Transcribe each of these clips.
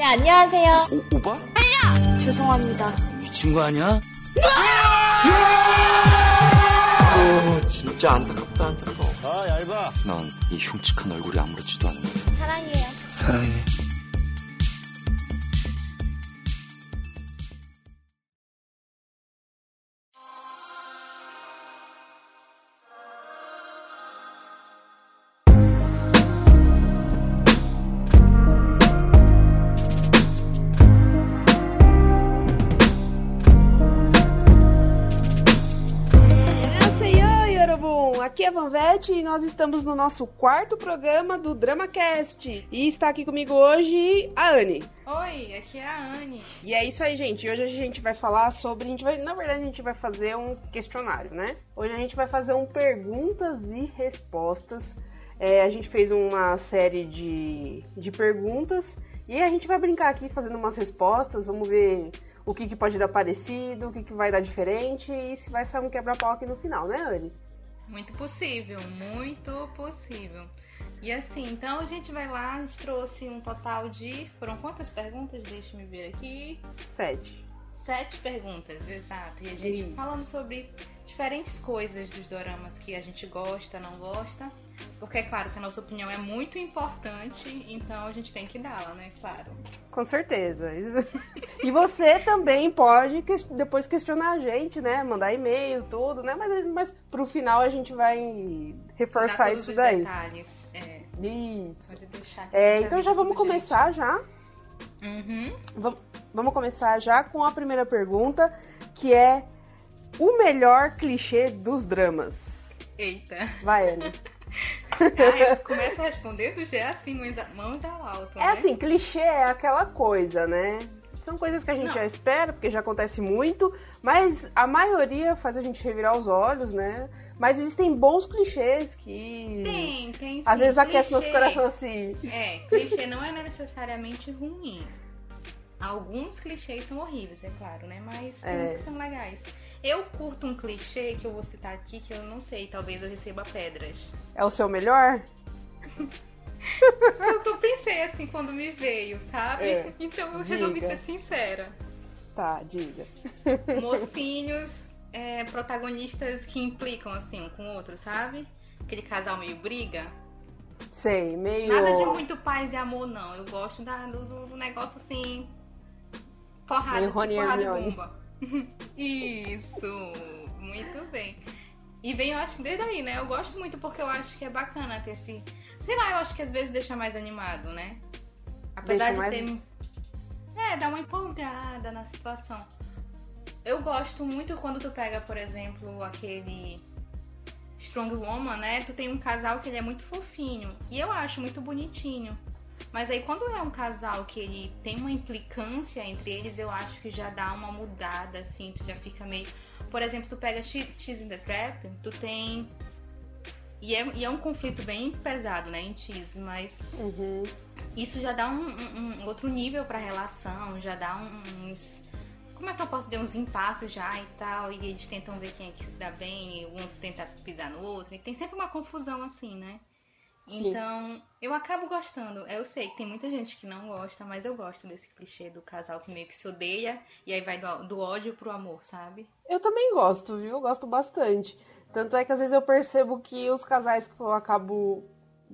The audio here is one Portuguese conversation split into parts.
네, 안녕하세요. 오, 오빠? 죄송합니다. 미친 거 아니야? 오, 진짜 안타깝다, 안타까워. 아 얇아 난이 흉측한 얼굴이 아무렇지도 않네. 사랑해요. 사랑해. Vanvete e nós estamos no nosso quarto programa do DramaCast. E está aqui comigo hoje a Anne. Oi, aqui é a Anne. E é isso aí, gente. Hoje a gente vai falar sobre. A gente vai, na verdade, a gente vai fazer um questionário, né? Hoje a gente vai fazer um perguntas e respostas. É, a gente fez uma série de, de perguntas e a gente vai brincar aqui fazendo umas respostas. Vamos ver o que, que pode dar parecido, o que, que vai dar diferente e se vai sair um quebra-pau aqui no final, né, Anne? Muito possível, muito possível. E assim, então a gente vai lá, a gente trouxe um total de. Foram quantas perguntas? Deixa eu ver aqui. Sete. Sete perguntas, exato. E a gente Isso. falando sobre diferentes coisas dos doramas que a gente gosta, não gosta. Porque é claro que a nossa opinião é muito importante, então a gente tem que dá-la, né? Claro. Com certeza. E você também pode depois questionar a gente, né? Mandar e-mail, tudo, né? Mas, mas pro final a gente vai reforçar isso daí. detalhes. É, Isso. pode deixar É, gente então já vamos começar já. direitinho. Uhum. Vam- Vamos começar já com a primeira pergunta, que é o melhor clichê dos dramas. Eita. Vai, Anne. Ah, começa respondendo já é assim, mãos, a- ao alto. É né? assim, clichê é aquela coisa, né? São coisas que a gente Não. já espera, porque já acontece muito, mas a maioria faz a gente revirar os olhos, né? Mas existem bons clichês que Tem, tem sim. às vezes aquece nosso coração assim. É, clichê não é necessariamente ruim. Alguns clichês são horríveis, é claro, né? Mas tem É. uns que são legais. Eu curto um clichê que eu vou citar aqui, que eu não sei, talvez eu receba pedras. É o seu melhor? Foi o que eu pensei assim quando me veio, sabe? É. Então eu resolvi Diga. ser sincera. Tá, diga. Mocinhos, é, protagonistas que implicam assim um com o outro, sabe? Aquele casal meio briga. Sei, meio. Nada de muito paz e amor, não. Eu gosto da- do- do negócio assim. Porrada, tipo Rony e porrada e bomba. Isso, muito bem. E bem, eu acho que desde aí, né? Eu gosto muito porque eu acho que é bacana ter esse. Sei lá, eu acho que às vezes deixa mais animado, né? Apesar Deixa de mais- ter. É, dá uma empolgada na situação. Eu gosto muito quando tu pega, por exemplo, aquele Strong Woman, né? Tu tem um casal que ele é muito fofinho. E eu acho muito bonitinho. Mas aí quando é um casal que ele tem uma implicância entre eles, eu acho que já dá uma mudada, assim, tu já fica meio. Por exemplo, tu pega Che- Cheese in the Trap, tu tem. E é, e é um conflito bem pesado, né, em Cheese, mas Uhum. isso já dá um, um- um outro nível pra relação, já dá uns. Como é que eu posso dizer? Uns impasses já e tal, e eles tentam ver quem é que se dá bem, e um tenta pisar no outro, e tem sempre uma confusão assim, né? Sim. Então, eu acabo gostando. Eu sei que tem muita gente que não gosta, mas eu gosto desse clichê do casal que meio que se odeia e aí vai do, do ódio pro amor, sabe? Eu também gosto, viu? Eu gosto bastante. Tanto é que às vezes eu percebo que os casais que eu acabo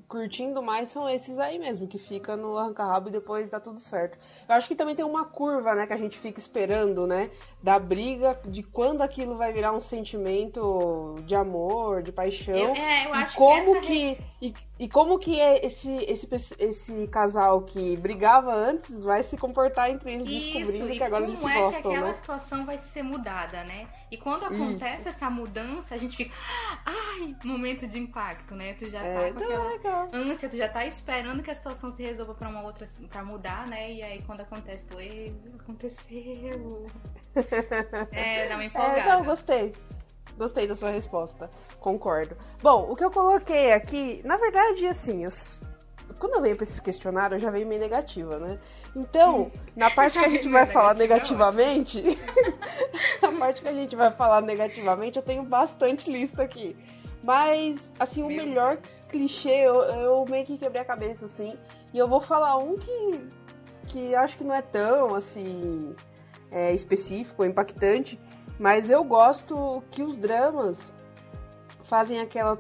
curtindo mais são esses aí mesmo, que fica no arranca-rabo e depois dá tudo certo. Eu acho que também tem uma curva, né, que a gente fica esperando, né, da briga, de quando aquilo vai virar um sentimento de amor, de paixão. Eu, é, eu e acho como que, que, essa re- e, e como que é esse, esse, esse casal que brigava antes vai se comportar entre eles descobrindo Isso, e que agora eles se é que gostam, aquela né? situação vai ser mudada, né? E quando acontece essa mudança, a gente fica, ai, momento de impacto, né? Tu já É, tá com aquela legal. ânsia, tu já tá esperando que a situação se resolva pra uma outra, pra mudar, né? E aí quando acontece, tu, "Ei, aconteceu. É, dá uma empolgada. É, não, gostei. Gostei da sua resposta. Concordo. Bom, o que eu coloquei aqui, na verdade, assim, eu quando eu venho pra esses questionários, eu já venho meio negativa, né? Então, na parte que a gente vai falar é negativamente, na parte que a gente vai falar negativamente, eu tenho bastante lista aqui. Mas, assim, o Meu melhor clichê, eu, eu meio que quebrei a cabeça, assim. E eu vou falar um que que acho que não é tão assim é, específico, impactante, mas eu gosto que os dramas fazem aquela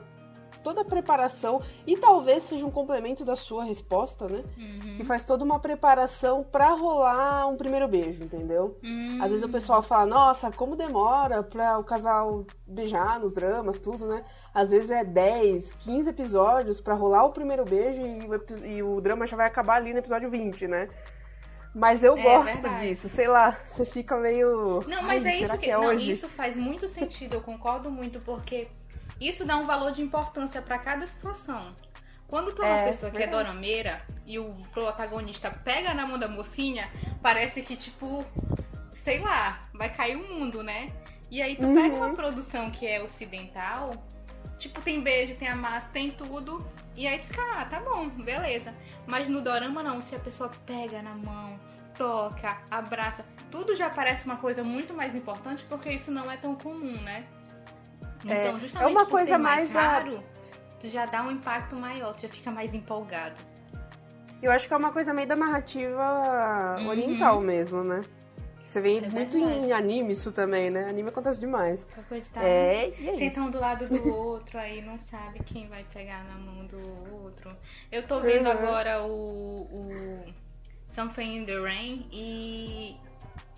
toda a preparação e talvez seja um complemento da sua resposta, né? Uhum. Que faz toda uma preparação pra rolar um primeiro beijo, entendeu? Hum. Às vezes o pessoal fala, nossa, como demora pra o casal beijar nos dramas, tudo, né? Às vezes é 10, 15 episódios pra rolar o primeiro beijo e e o drama já vai acabar ali no episódio 20, né? Mas eu É gosto verdade. disso, sei lá, você fica meio. Não, mas "Ai, é isso que, é não, hoje? isso faz muito sentido, eu concordo muito, porque isso dá um valor de importância pra cada situação. Quando tu é uma É, pessoa que é dorameira e o protagonista pega na mão da mocinha, parece que, tipo, sei lá, vai cair o mundo, né? E aí tu pega Uhum. uma produção que é ocidental, tipo, tem beijo, tem amasso, tem tudo, e aí tu fica, ah, tá bom, beleza. Mas no dorama não, se a pessoa pega na mão, toca, abraça, tudo já parece uma coisa muito mais importante porque isso não é tão comum, né? É, Então, justamente é uma coisa mais, mais da- raro, tu já dá um impacto maior, tu já fica mais empolgado. Eu acho que é uma coisa meio da narrativa Uhum. oriental mesmo, né? Você vê É muito verdade. em anime isso também, né? Anime acontece demais. Coisa tá É, e é sentam um do lado do outro, aí não sabe quem vai pegar na mão do outro. Eu tô vendo Uhum. agora o, o Something in the Rain e,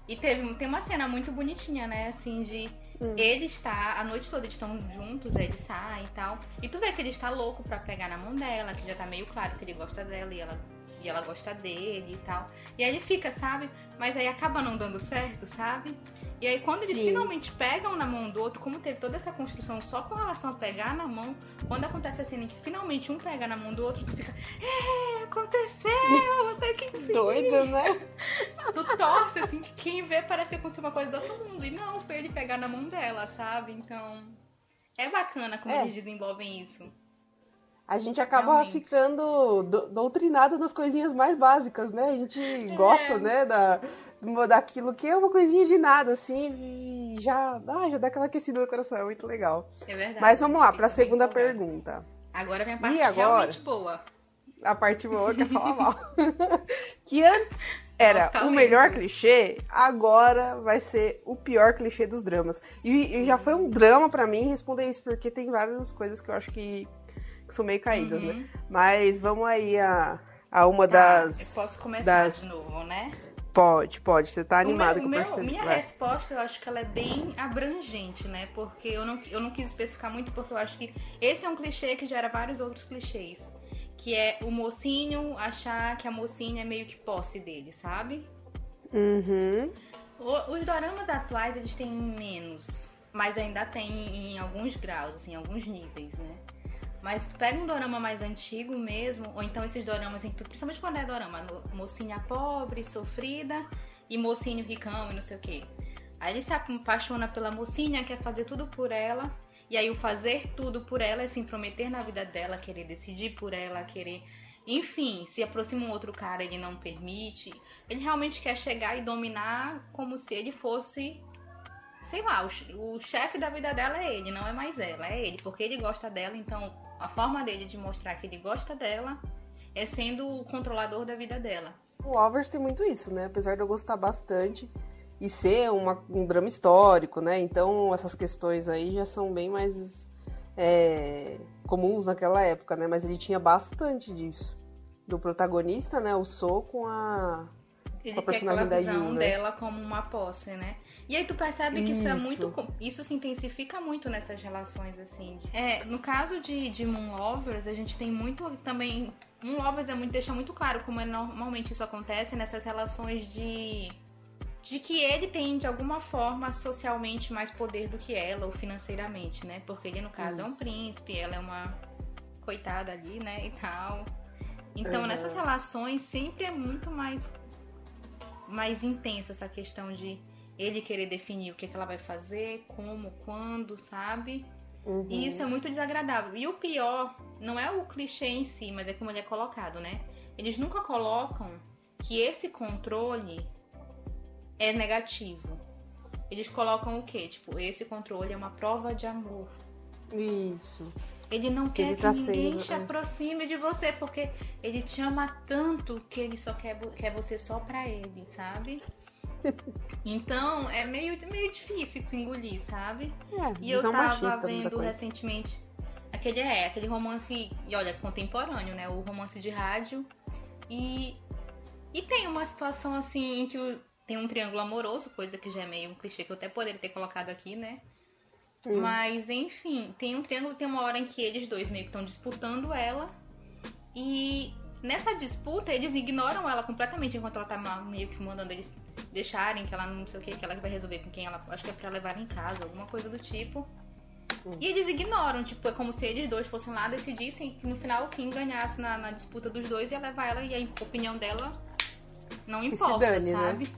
e teve, tem uma cena muito bonitinha, né? Assim, de Hum. ele está, a noite toda eles estão juntos, aí eles saem e tal. E tu vê que ele está louco pra pegar na mão dela, que já tá meio claro que ele gosta dela e ela, e ela gosta dele e tal. E aí ele fica, sabe? Mas aí acaba não dando certo, sabe? E aí quando eles Sim. finalmente pegam na mão do outro, como teve toda essa construção só com relação a pegar na mão, quando acontece a cena em que finalmente um pega na mão do outro, tu fica, é, aconteceu, até que enfim. Doida, né? Tu torce, assim, que quem vê parece que aconteceu uma coisa do outro mundo. E não, foi ele pegar na mão dela, sabe? Então. É bacana como É. eles desenvolvem isso. A gente acaba Realmente. ficando do- doutrinado nas coisinhas mais básicas, né? A gente É. gosta, né, da, daquilo que é uma coisinha de nada, assim, e já, ah, já dá aquela aquecida no coração, é muito legal. É verdade. Mas vamos lá, pra bem segunda pergunta. Agora vem a E parte agora? realmente boa. A parte boa que é falar mal. que antes era Nossa, tá o melhor clichê, agora vai ser o pior clichê dos dramas. E, e já foi um drama pra mim responder isso, porque tem várias coisas que eu acho que são meio caídas, né? Uhum. Mas vamos aí a, a uma Tá, das. eu posso começar das- de novo, né? Pode, pode. Você tá animada com o meu- Minha vai. resposta, eu acho que ela é bem abrangente, né? Porque eu não, eu não quis especificar muito, porque eu acho que esse é um clichê que gera vários outros clichês. Que é o mocinho achar que a mocinha é meio que posse dele, sabe? Uhum. O- Os doramas atuais, eles têm menos, mas ainda tem em alguns graus, assim, em alguns níveis, né? Mas tu pega um dorama mais antigo mesmo, ou então esses doramas em que tu, principalmente quando é dorama, mocinha pobre, sofrida e mocinho ricão e não sei o quê. Aí ele se apaixona pela mocinha, quer fazer tudo por ela, e aí o fazer tudo por ela é se intrometer na vida dela, querer decidir por ela, querer. Enfim, se aproxima um outro cara, ele não permite. Ele realmente quer chegar e dominar como se ele fosse. Sei lá, o chefe da vida dela é ele, não é mais ela, é ele, porque ele gosta dela, então a forma dele de mostrar que ele gosta dela é sendo o controlador da vida dela. O Lovers tem muito isso, né? Apesar de eu gostar bastante e ser uma- um drama histórico, né? Então essas questões aí já são bem mais é, comuns naquela época, né? Mas ele tinha bastante disso. Do protagonista, né? O So com a. Ele a quer aquela visão né? dela como uma posse, né? E aí tu percebe que isso, é Isso. muito. com- Isso se intensifica muito nessas relações, assim. É, no caso de, de Moon Lovers, a gente tem muito também. Moon Lovers é muito, deixa muito claro como é normalmente isso acontece nessas relações de. De que ele tem, de alguma forma, socialmente mais poder do que ela, ou financeiramente, né? Porque ele, no caso, é um Isso. príncipe, ela é uma coitada ali, né? E tal. Então, Uhum. nessas relações, sempre é muito mais mais intenso essa questão de ele querer definir o que, é que ela vai fazer, como, quando, sabe? Uhum. E isso é muito desagradável. E o pior não é o clichê em si, mas é como ele é colocado, né? Eles nunca colocam que esse controle é negativo. Eles colocam o quê? Tipo, esse controle é uma prova de amor. Isso. Ele não quer Ele que tá ninguém sendo, se é. aproxime de você, porque ele te ama tanto que ele só quer, quer você só pra ele, sabe? Então é meio, meio difícil tu engolir, sabe? É, E eu tava vendo recentemente aquele é, aquele romance, e olha, contemporâneo, né? O romance de rádio. E e tem uma situação assim em que tem um triângulo amoroso, coisa que já é meio um clichê que eu até poderia ter colocado aqui, né? Hum. Mas enfim, tem um triângulo, tem uma hora em que eles dois meio que estão disputando ela. E nessa disputa eles ignoram ela completamente enquanto ela tá meio que mandando eles deixarem que ela não sei o que, que ela vai resolver com quem ela. Acho que é pra levar em casa, alguma coisa do tipo. E eles ignoram, tipo, é como se eles dois fossem lá decidissem que no final quem ganhasse na, na disputa dos dois ia levar ela e a opinião dela não importa, dane, né? sabe?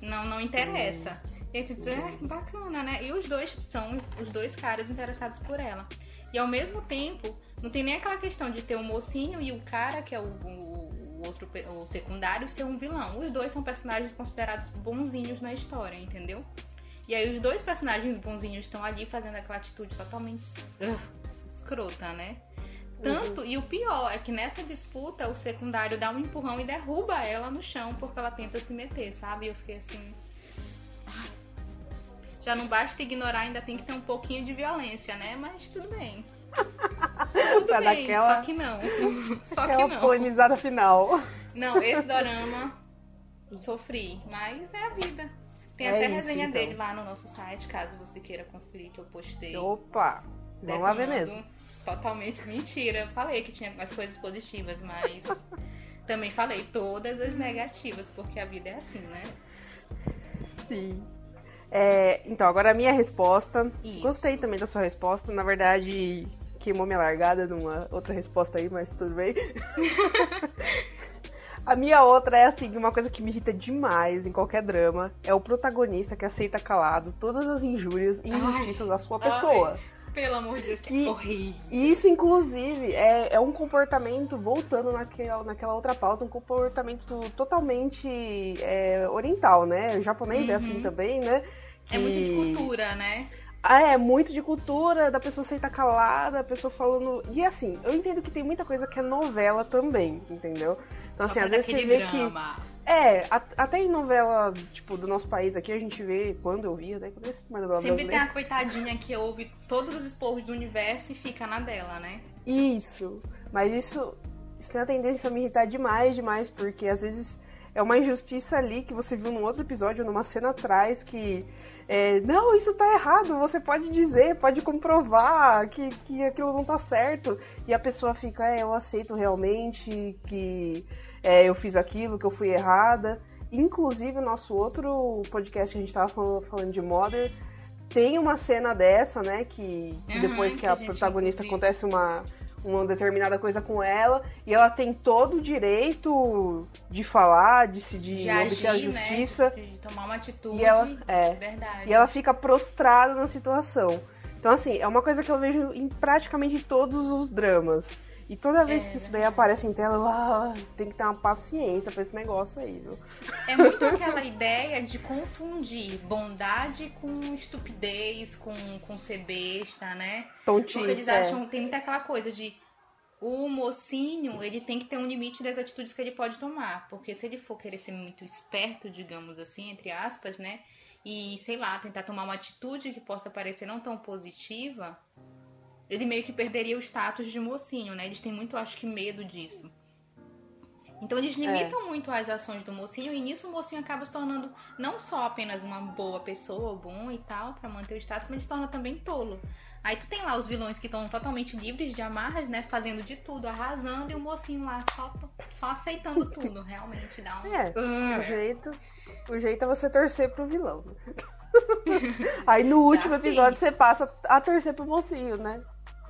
Não, não interessa. E aí tu diz, é, bacana, né? E os dois são os dois caras interessados por ela. E ao mesmo tempo, não tem nem aquela questão de ter o mocinho e o cara, que é o, o- o outro, o secundário, ser um vilão. Os dois são personagens considerados bonzinhos na história, entendeu? E aí os dois personagens bonzinhos estão ali fazendo aquela atitude totalmente ugh, escrota, né? Tanto, e o pior é que nessa disputa o secundário dá um empurrão e derruba ela no chão porque ela tenta se meter, sabe? E eu fiquei assim. "Ai, Já não basta ignorar, ainda tem que ter um pouquinho de violência, né? Mas tudo bem. Tudo Pra dar bem, aquela- só que não. Só que não. polemizada final. Não, esse dorama sofri, mas é a vida. Tem É até isso, resenha então. dele lá no nosso site, caso você queira conferir que eu postei. Opa! Vamos lá ver mesmo. Totalmente mentira. Eu falei que tinha as coisas positivas, mas também falei todas as negativas, porque a vida é assim, né? Sim. É, então, agora a minha resposta. Isso. Gostei também da sua resposta. Na verdade, queimou minha largada numa outra resposta aí, mas tudo bem. a minha outra é assim, uma coisa que me irrita demais em qualquer drama é o protagonista que aceita calado todas as injúrias e Ai. injustiças da sua pessoa. Pelo amor de Deus, que Que- horrível. E isso, inclusive, é, é um comportamento, voltando naquela, naquela outra pauta, um comportamento totalmente é, oriental, né? O japonês é assim Uhum. também, né? É muito de Que- cultura, né? Ah, é muito de cultura, da pessoa aceitar calada, a pessoa falando. E assim, eu entendo que tem muita coisa que é novela também, entendeu? Então, assim, às vezes você vê que. É, a- até em novela, tipo, do nosso país aqui, a gente vê, quando eu via, né? Quando eu assisti uma novela Sempre tem brasileira. a coitadinha que ouve todos os esporros do universo e fica na dela, né? Isso. Mas isso, isso tem a tendência a me irritar demais, demais, porque às vezes é uma injustiça ali que você viu num outro episódio, numa cena atrás, que. é, não, isso tá errado, você pode dizer, pode comprovar que, que aquilo não tá certo. E a pessoa fica, é, eu aceito realmente que é, eu fiz aquilo, que eu fui errada. Inclusive, o nosso outro podcast que a gente tava falando, falando de Mother tem uma cena dessa, né? Que Uhum, depois que, que a, a protagonista inclusive- acontece uma, uma determinada coisa com ela e ela tem todo o direito de falar, de se de, De obter a agir, justiça né? De tomar uma atitude. E ela- é. Verdade. e ela fica prostrada na situação. Então, assim, é uma coisa que eu vejo em praticamente todos os dramas. E toda vez É, que isso daí aparece em tela, eu, ah, tem que ter uma paciência pra esse negócio aí, viu? É muito aquela ideia de confundir bondade com estupidez, com, com ser besta, né? Porque eles Tontice, é. acham, tem muita aquela coisa de o mocinho, ele tem que ter um limite das atitudes que ele pode tomar. Porque se ele for querer ser muito esperto, digamos assim, entre aspas, né? E, sei lá, tentar tomar uma atitude que possa parecer não tão positiva, ele meio que perderia o status de mocinho, né? Eles têm muito, acho que, medo disso. Então eles limitam muito as ações do mocinho e nisso o mocinho acaba se tornando não só apenas uma boa pessoa, bom e tal, pra manter o status, mas se torna também tolo. Aí tu tem lá os vilões que estão totalmente livres de amarras, né? Fazendo de tudo, arrasando, e o mocinho lá só, só aceitando tudo. Realmente dá um. É, Ah. o jeito, o jeito é você torcer pro vilão. Aí no último episódio você passa a torcer pro mocinho, né?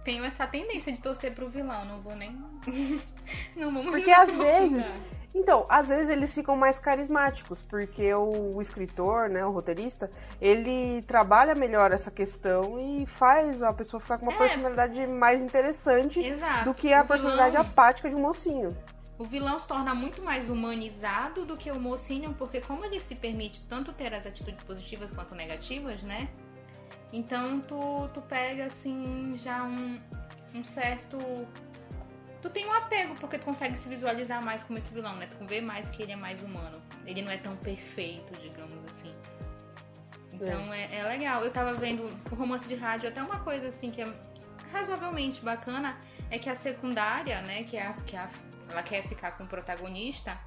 Tenho essa tendência de torcer pro vilão, não vou nem. não vamos Porque às vezes. Então, às vezes eles ficam mais carismáticos, porque o, o escritor, né, o roteirista, ele trabalha melhor essa questão e faz a pessoa ficar com uma É. personalidade mais interessante Exato. do que a O personalidade vilão- apática de um mocinho. O vilão se torna muito mais humanizado do que o mocinho, porque como ele se permite tanto ter as atitudes positivas quanto negativas, né? Então tu, tu pega assim já um. um certo. Tu tem um apego, porque tu consegue se visualizar mais como esse vilão, né? Tu vê mais que ele é mais humano. Ele não é tão perfeito, digamos assim. Então é, é legal. Eu tava vendo o romance de rádio, até uma coisa assim que é razoavelmente bacana é que a secundária, né, que, é a, que é a, ela quer ficar com o protagonista,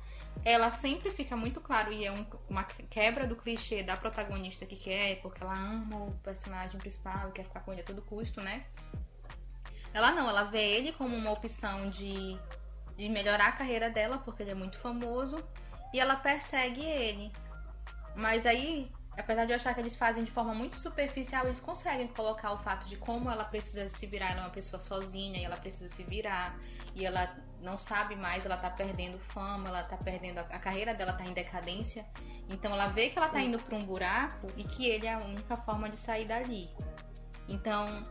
ela sempre fica muito claro e é um, uma quebra do clichê da protagonista que quer, porque ela ama o personagem principal e quer ficar com ele a todo custo, né? Ela não, ela vê ele como uma opção de, de melhorar a carreira dela, porque ele é muito famoso, e ela persegue ele. Mas aí apesar de eu achar que eles fazem de forma muito superficial, eles conseguem colocar o fato de como ela precisa se virar, ela é uma pessoa sozinha e ela precisa se virar, e ela não sabe mais, ela tá perdendo fama, ela tá perdendo a, carreira dela tá em decadência. Então ela vê que ela tá indo para um buraco e que ele é a única forma de sair dali. Então,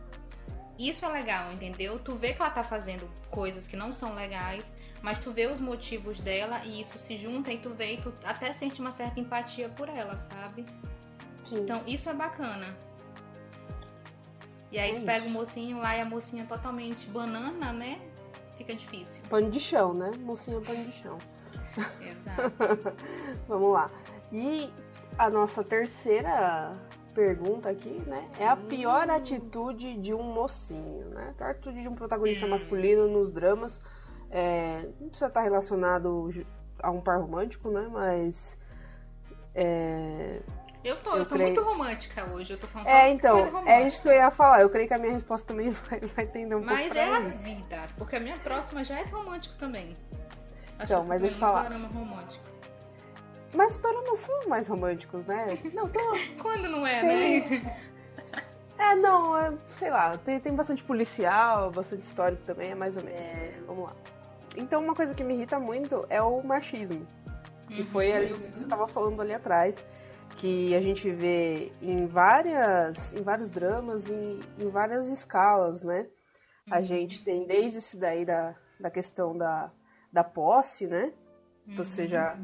isso é legal, entendeu? Tu vê que ela tá fazendo coisas que não são legais, mas tu vê os motivos dela e isso se junta e tu vê e tu até sente uma certa empatia por ela, sabe? Sim. Então isso é bacana. E aí É tu pega isso. o mocinho lá e a mocinha totalmente banana, né? Fica difícil. Pano de chão, né? Mocinha pano de chão. Exato. Vamos lá. E a nossa terceira pergunta aqui, né? É a pior Hum. atitude de um mocinho, né? A pior atitude de um protagonista Hum. masculino nos dramas. É, não precisa estar relacionado ju- a um par romântico, né? Mas. É, Eu tô, Eu eu tô creio- muito romântica hoje. Eu tô falando é então, é isso que eu ia falar. Eu creio que a minha resposta também vai, vai tender um Mas pouco é pra a isso. vida, porque a minha próxima já é romântico também. Acho Então, que mas deixa eu falar. um romântico. Mas os doramas são mais românticos, né? Não, tô, Quando não é, Tem- né? É, não, é, sei lá, tem, tem bastante policial, bastante histórico também, é mais ou menos. Vamos lá. Então, uma coisa que me irrita muito é o machismo, que Uhum. foi ali o que você estava falando ali atrás, que a gente vê em várias, em vários dramas, em, em várias escalas, né? A Uhum. gente tem desde esse daí da, da questão da, da posse, né? Que você Uhum. já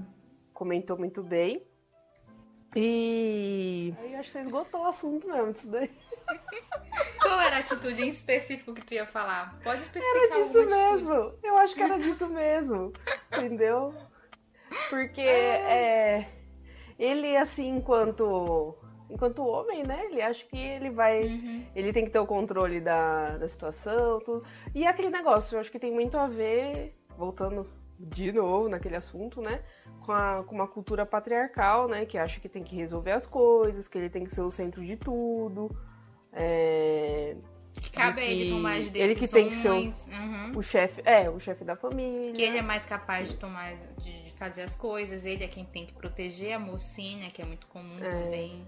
comentou muito bem. E aí eu acho que você esgotou o assunto mesmo disso daí. Qual era a atitude em específico que tu ia falar? Pode especificar Era disso atitude. mesmo. Eu acho que era disso mesmo. Entendeu? Porque é, ele, assim, enquanto, enquanto homem, né? Ele acha que ele vai. Uhum. Ele tem que ter o controle da, da situação. Tudo. E é aquele negócio, eu acho que tem muito a ver, voltando de novo naquele assunto, né? Com, a- com uma cultura patriarcal, né? Que acha que tem que resolver as coisas, que ele tem que ser o centro de tudo. É, Que cabe ele que tomar as ele que tem que ser o- decisões. Uhum. o chefe, é, o chefe da família. Que ele é mais capaz de tomar, de fazer as coisas. Ele é quem tem que proteger a mocinha, que é muito comum É. também.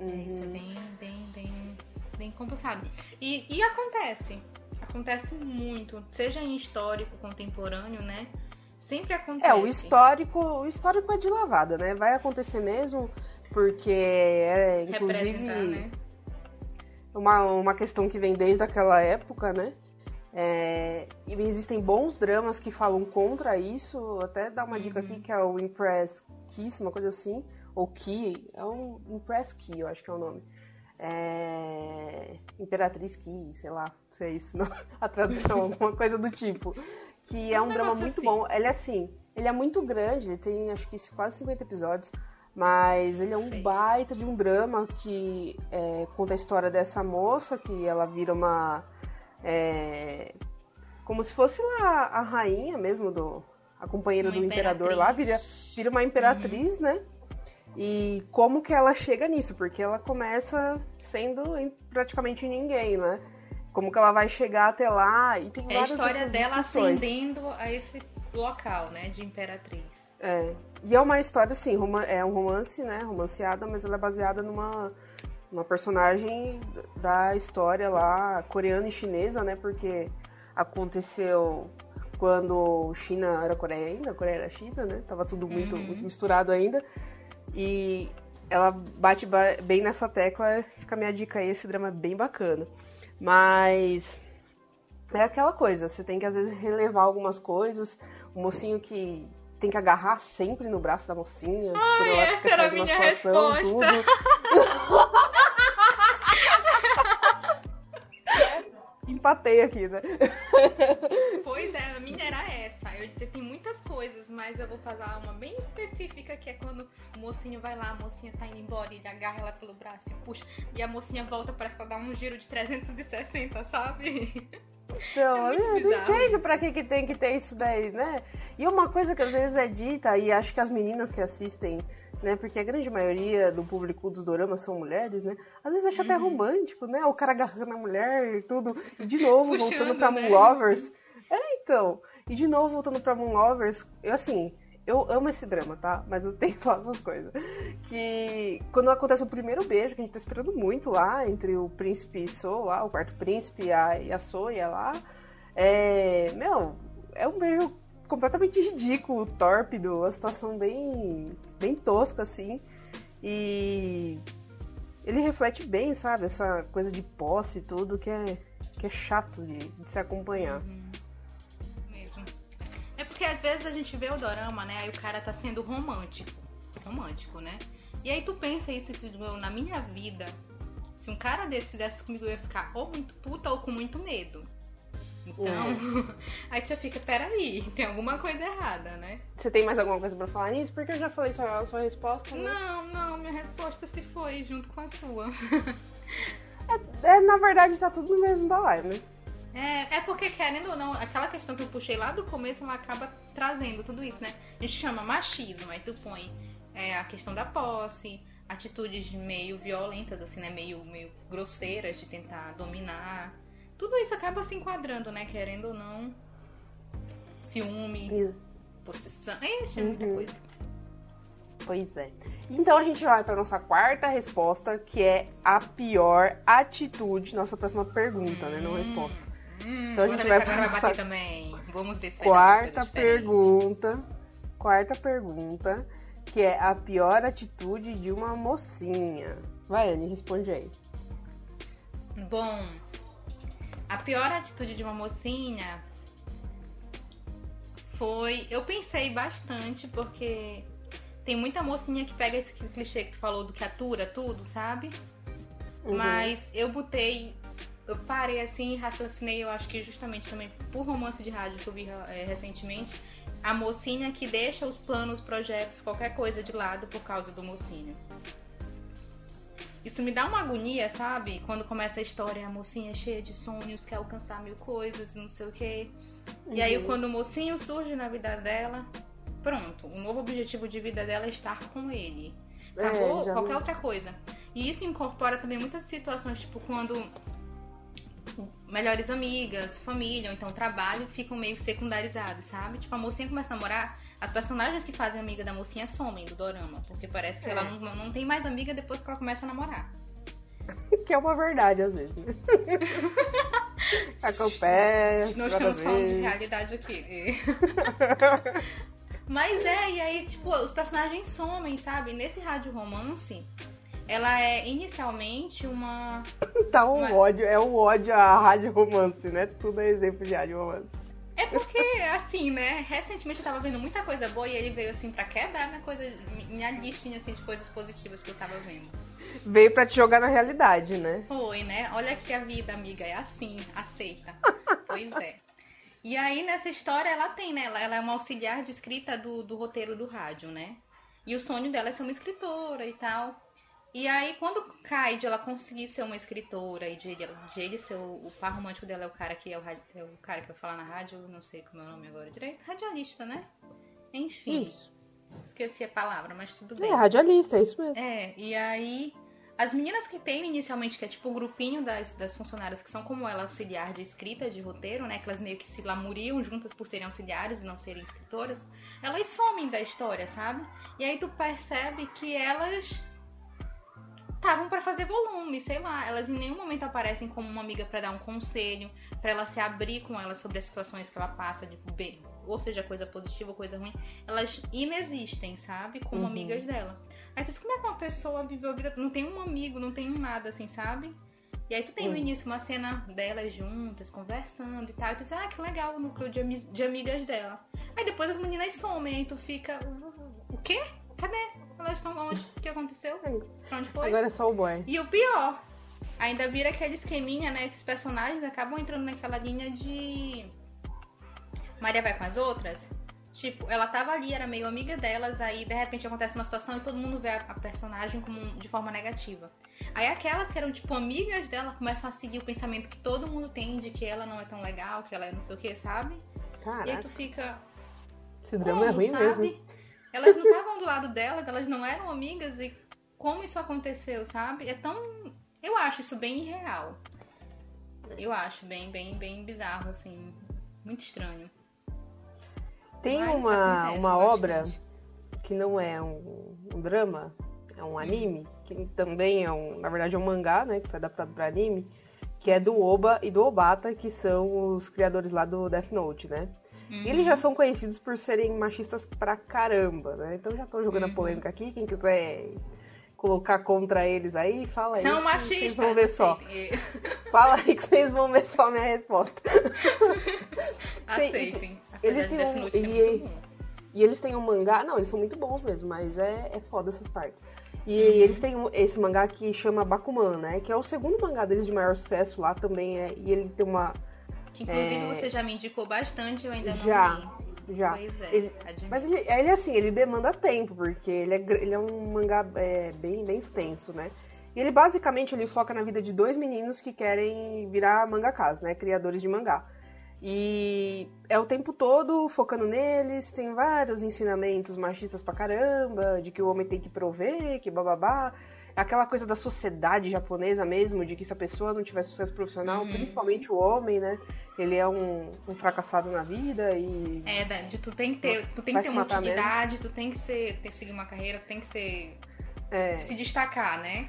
É, isso é Uhum. bem, bem, bem, bem complicado. E, e acontece. Acontece muito. Seja em histórico, contemporâneo, né? Sempre acontece. É, o histórico, o histórico é de lavada, né? Vai acontecer mesmo, porque é, inclusive, né? uma, uma questão que vem desde aquela época, né? É, e existem bons dramas que falam contra isso. Até dar uma dica Uhum. aqui que é o Impress Kiss, uma coisa assim. Ou Ki, é um Impress Ki, eu acho que é o nome. É, Imperatriz Ki, sei lá, se é isso, não? a tradução, alguma coisa do tipo. Que é Um um drama muito assim. bom. Ele é assim, ele é muito grande, ele tem acho que quase 50 episódios. Mas ele é um baita de um drama que é, conta a história dessa moça que ela vira uma. É, como se fosse lá a rainha mesmo do. A companheira Uma do imperador lá, vira, vira uma imperatriz, né? E como que ela chega nisso? Porque ela começa sendo praticamente ninguém, né? Como que ela vai chegar até lá e tem É a história dela discussões. ascendendo a esse local, né? De imperatriz. É. E é uma história, assim, é um romance, né? Romanceada, mas ela é baseada numa, numa personagem da história lá coreana e chinesa, né? Porque aconteceu quando China era Coreia ainda, Coreia era China, né? Tava tudo muito, Uhum. muito misturado ainda. E ela bate ba- bem nessa tecla, fica a minha dica aí, esse drama é bem bacana. Mas é aquela coisa, você tem que às vezes relevar algumas coisas. O mocinho que tem que agarrar sempre no braço da mocinha. ela essa era a minha situação, resposta. empatei aqui, né? Pois é, a minha era essa. Eu disse, tem muitas coisas, mas eu vou fazer uma bem específica, que é quando o mocinho vai lá, a mocinha tá indo embora, e ele agarra ela pelo braço e puxa, e a mocinha volta, parece que ela dá um giro de 360, sabe? Não, É eu não entendo pra que, que tem que ter isso daí, né? E uma coisa que às vezes é dita, e acho que as meninas que assistem, né? Porque a grande maioria do público dos doramas são mulheres, né? Às vezes acha até Uhum. romântico, né? O cara agarrando a mulher e tudo. E de novo, Puxando, voltando pra né? Moon Lovers. É, então. E de novo, voltando pra Moon Lovers, eu assim. Eu amo esse drama, tá? Mas eu tenho que falar duas coisas. Que quando acontece o primeiro beijo, que a gente tá esperando muito lá, entre o príncipe e So, lá, o quarto príncipe e a, e a Soia lá. É. Meu, é um beijo completamente ridículo, tórpido, uma situação bem. bem tosca, assim. E. Ele reflete bem, sabe? Essa coisa de posse e tudo que é, que é chato de, de se acompanhar. Uhum. Mesmo. É porque às vezes a gente vê o dorama, né? Aí o cara tá sendo romântico. Romântico, né? E aí tu pensa isso e tu diz, "Meu, na minha vida, se um cara desse fizesse comigo, eu ia ficar ou muito puta ou com muito medo. Então, aí tu já fica, peraí, tem alguma coisa errada, né? Você tem mais alguma coisa pra falar nisso? Porque eu já falei sua, a sua resposta. Né? Não, não, minha resposta se foi junto com a sua. É, na verdade, tá tudo no mesmo balaio, né? É, é porque, querendo ou não, aquela questão que eu puxei lá do começo, ela acaba trazendo tudo isso, né? A gente chama machismo, aí tu põe é, a questão da posse, atitudes meio violentas, assim, né? Meio, meio grosseiras de tentar dominar. Tudo isso acaba se enquadrando, né? Querendo ou não. Ciúme, Isso. possessão. Ixi, é muita Uhum. coisa. Pois é. Então a gente vai pra nossa quarta resposta, que é a pior atitude. Nossa próxima pergunta, né? Não Hum. resposta. Hum, Então a gente vai se agora vai também. Vamos ver se Quarta pergunta. Quarta pergunta, que é a pior atitude de uma mocinha. Vai, Anne, responde aí. Bom, a pior atitude de uma mocinha foi. Eu pensei bastante, porque tem muita mocinha que pega esse clichê que tu falou do que atura tudo, sabe? Uhum. Mas eu botei. Eu parei assim e raciocinei, eu acho que justamente também por romance de rádio que eu vi eh, recentemente, a mocinha que deixa os planos, projetos, qualquer coisa de lado por causa do mocinho. Isso me dá uma agonia, sabe? Quando começa a história, a mocinha é cheia de sonhos, quer alcançar mil coisas, não sei o quê. E aí, Uhum. quando o mocinho surge na vida dela, pronto, o novo objetivo de vida dela é estar com ele. É, Acabou já qualquer outra coisa. E isso incorpora também muitas situações, tipo quando melhores amigas, família, ou então trabalho, ficam meio secundarizados, sabe? Tipo, a mocinha começa a namorar, as personagens que fazem amiga da mocinha somem do dorama, porque parece que É. ela não, não tem mais amiga depois que ela começa a namorar. Que é uma verdade, às vezes, né? Acontece. Nós nada a estamos falando de realidade aqui. Mas é, e aí, tipo, os personagens somem, sabe? Nesse rádio romance, ela é inicialmente uma. Tá um Mas- ódio, é um ódio à rádio romance, né? Tudo é exemplo de rádio romance. É porque, assim, né? Recentemente eu tava vendo muita coisa boa e ele veio, assim, pra quebrar minha coisa, minha listinha, assim, de coisas positivas que eu tava vendo. Veio pra te jogar na realidade, né? Foi, né? Olha que a vida, amiga, é assim, aceita. pois é. E aí, nessa história, ela tem, né? Ela, ela é uma auxiliar de escrita do, do roteiro do rádio, né? E o sonho dela é ser uma escritora e tal. E aí, quando cai de ela conseguir ser uma escritora e de ele, ser o, o par romântico dela é o cara que é o, é o cara que vai falar na rádio, eu não sei como é o nome agora direito, radialista, né? Enfim, Isso. esqueci a palavra, mas tudo bem. É, radialista, é isso mesmo. É, e aí as meninas que tem inicialmente, que é tipo o grupinho das, das funcionárias que são como ela, auxiliar de escrita, de roteiro, né? Que elas meio que se lamuriam juntas por serem auxiliares e não serem escritoras, elas somem da história, sabe? E aí tu percebe que elas estavam pra fazer volume, sei lá. Elas em nenhum momento aparecem como uma amiga pra dar um conselho, pra ela se abrir com ela sobre as situações que ela passa, de bem, ou seja, coisa positiva ou coisa ruim. Elas inexistem, sabe? Como Uhum. amigas dela. Aí tu diz, como é que uma pessoa viveu a vida. Não tem um amigo, não tem um nada, assim, sabe? E aí tu tem no Uhum. início uma cena delas juntas, conversando e tal. E tu diz, ah, que legal o núcleo de, de amigas dela. Aí depois as meninas somem, aí tu fica. O quê? Cadê? Elas estão onde? O que aconteceu? Pra onde foi? Agora é só o boy. E o pior, ainda vira aquele esqueminha, né? Esses personagens acabam entrando naquela linha de. Maria vai com as outras. Tipo, ela tava ali, era meio amiga delas, aí de repente acontece uma situação e todo mundo vê a, personagem como de forma negativa. Aí aquelas que eram, tipo, amigas dela começam a seguir o pensamento que todo mundo tem de que ela não é tão legal, que ela é não sei o que, sabe? E aí Caraca, tu fica. esse drama como, é ruim sabe? mesmo. Elas não estavam do lado delas, elas não eram amigas e como isso aconteceu, sabe? É tão. Eu acho isso bem irreal. Eu acho bem, bem, bem bizarro, assim. Muito estranho. Tem Mas uma, uma obra que não é um, um drama, é um anime, que também é um, na verdade é um mangá, né, que foi adaptado para anime, que é do Oba e do Obata, que são os criadores lá do Death Note, né? E eles Uhum. já são conhecidos por serem machistas pra caramba, né? Então já tô jogando Uhum. a polêmica aqui, quem quiser colocar contra eles aí, fala aí. São machistas. Vocês vão ver só. aceitem. Fala aí que vocês vão ver só a minha resposta. Aceitem. eles têm um- e-. E eles têm um mangá, não, eles são muito bons mesmo, mas é, é foda essas partes. E Uhum. eles têm esse mangá que chama Bakuman, né? Que é o segundo mangá deles de maior sucesso lá também. É, e ele tem uma. Que inclusive É. você já me indicou bastante, eu ainda não Já, li. Já. Pois é, Ele- admito. Mas ele, ele assim, ele demanda tempo, porque ele é, ele é um mangá é, bem, bem extenso, né? E ele basicamente ele foca na vida de dois meninos que querem virar mangakas, né? Criadores de mangá. E é o tempo todo focando neles, tem vários ensinamentos machistas pra caramba, de que o homem tem que prover, que bababá. Aquela coisa da sociedade japonesa mesmo, de que se a pessoa não tiver sucesso profissional, Uhum. principalmente o homem, né? Ele é um, um fracassado na vida e É, de tu tem que ter, tu tem que ter uma utilidade, tu tem que ser, ter seguir uma carreira, tu tem que ser É, se destacar, né?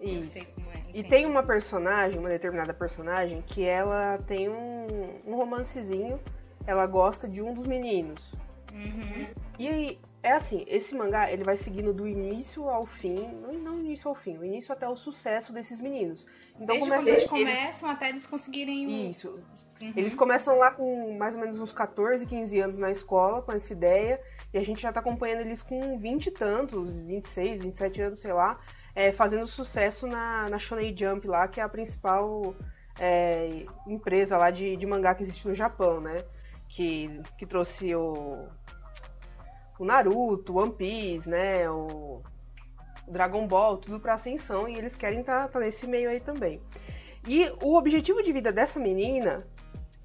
Eu isso. sei como é. E tem uma personagem, uma determinada personagem, que ela tem um, um romancezinho. Ela gosta de um dos meninos. Uhum. E aí, é assim, esse mangá, ele vai seguindo do início ao fim, não, não início ao fim, o início até o sucesso desses meninos. Então Desde começa quando eles eles- começam até eles conseguirem. Isso. Uhum. Eles começam lá com mais ou menos uns 14, 15 anos na escola, com essa ideia, e a gente já tá acompanhando eles com 20 e tantos, 26, 27 anos, sei lá, é, fazendo sucesso na, na Shonen Jump lá, que é a principal é, empresa lá de, de mangá que existe no Japão, né? Que, que trouxe o, o Naruto, o One Piece, né? O Dragon Ball, tudo pra ascensão, e eles querem estar tá, nesse meio aí também. E o objetivo de vida dessa menina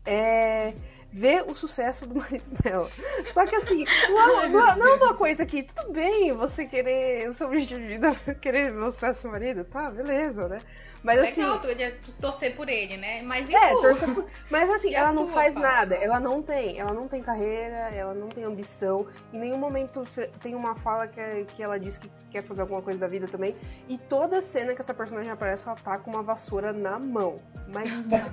é ver o sucesso do marido dela. Só que assim, não, não- não é uma coisa que, tudo bem você querer, o seu objetivo de vida é querer ver o sucesso do marido, tá, beleza, né? Mas assim. Legal, tu torcer por ele, né? Mas e É, torcer por- Mas assim, E ela não tua faz nada, ela não tem, ela não tem carreira, ela não tem ambição. Em nenhum momento tem uma fala que, é- que ela diz que quer fazer alguma coisa da vida também. E toda cena que essa personagem aparece, ela tá com uma vassoura na mão. Mas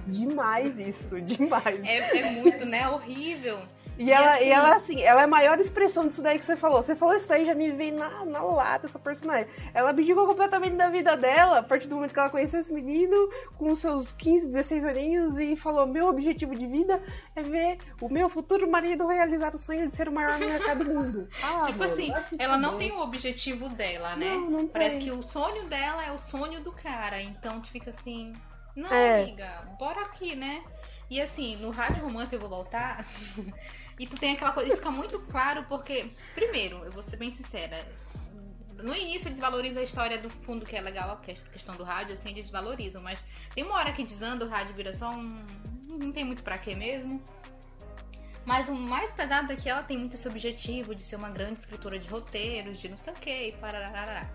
demais isso, demais. É, é muito, né? Horrível. E E ela, assim- e ela, assim, ela é a maior expressão disso daí que você falou. Você falou isso daí, já me veio na, na lata essa personagem. Ela abdicou completamente da vida dela, a partir do momento que ela conheceu esse menino, com seus 15, 16 aninhos, e falou: Meu objetivo de vida é ver o meu futuro marido realizar o sonho de ser o maior mercado do mundo. Ah, tipo mano, assim, ela não fuder. tem o objetivo dela, né? Não, não Parece que o sonho dela é o sonho do cara. Então tu fica assim, não, É. amiga, bora aqui, né? E assim, no rádio romance eu vou voltar. e tu tem aquela coisa, e fica muito claro porque, primeiro, eu vou ser bem sincera. No início eles valorizam a história do fundo, que é legal, a que- questão do rádio, assim, eles valorizam, mas tem uma hora que desanda, o rádio vira só um. Não tem muito pra quê mesmo. Mas o mais pesado é que ela tem muito esse objetivo de ser uma grande escritora de roteiros, de não sei o que, e parará.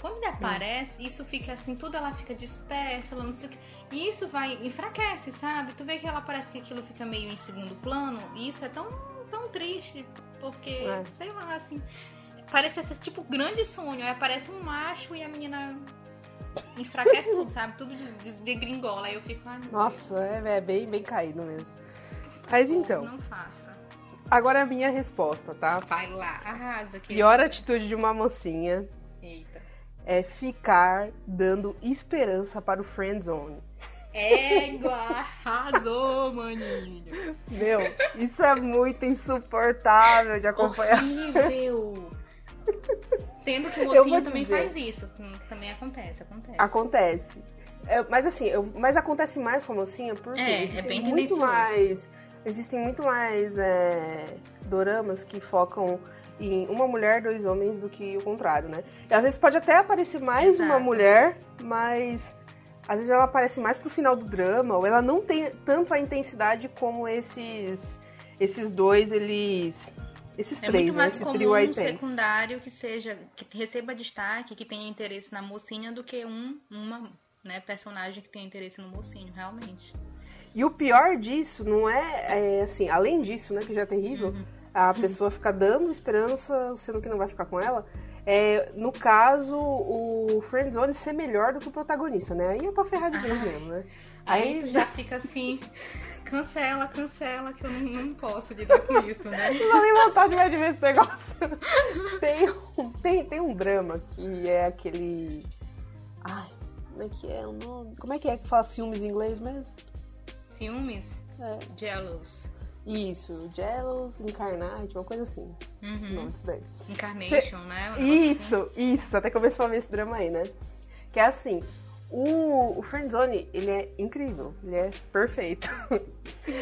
Quando ele aparece, isso fica assim, tudo ela fica dispersa, ela não sei o que. E isso vai, enfraquece, sabe? Tu vê que ela parece que aquilo fica meio em segundo plano, e isso é tão, tão triste, porque, É. sei lá, assim, parece esse tipo grande sonho. Aí aparece um macho e a menina enfraquece tudo, sabe? Tudo de, de, de gringola. Aí eu fico, meu Nossa, é, é bem, bem caído mesmo. Mas então, Não faça. agora é a minha resposta, tá? Vai lá, arrasa. Pior atitude de uma mocinha Eita. é ficar dando esperança para o friendzone. Égua, arrasou, maninho. Meu, isso é muito insuportável de acompanhar. Horrível. Sendo que o mocinho também dizer. faz isso. Também acontece, acontece. Acontece. É, mas assim, eu- mas acontece mais com a mocinha porque É, é existem bem muito mais. Existem muito mais é, doramas que focam em uma mulher, dois homens do que o contrário, né? E às vezes pode até aparecer mais uma Exato. mulher, mas às vezes ela aparece mais pro final do drama, ou ela não tem tanto a intensidade como esses esses dois, eles. Esses É três, muito né? mais Esse comum um secundário que seja que receba destaque, que tenha interesse na mocinha do que um uma né, personagem que tenha interesse no mocinho, realmente. E o pior disso não é, é, assim, além disso, né, que já é terrível, Uhum. a pessoa fica dando esperança, sendo que não vai ficar com ela. É, no caso, o Friendzone ser melhor do que o protagonista, né? Aí eu tô ferrado de vez mesmo, né? Aí Aí tu já fica assim, cancela, cancela, que eu não, não posso lidar com isso, né? não nem vontade mais de ver esse negócio. tem, um, tem, tem um drama que é aquele. Ai, como é que é o nome? Como é que é que fala ciúmes em inglês mesmo? Ciúmes, É, jealous, isso, Jealous, Incarnate, uma coisa assim. uhum. Não, isso daí. Incarnation, né? Um negócio Isso, isso, até começou a ver esse drama aí, né? Que é assim, o, o Friendzone, ele é incrível, ele é perfeito.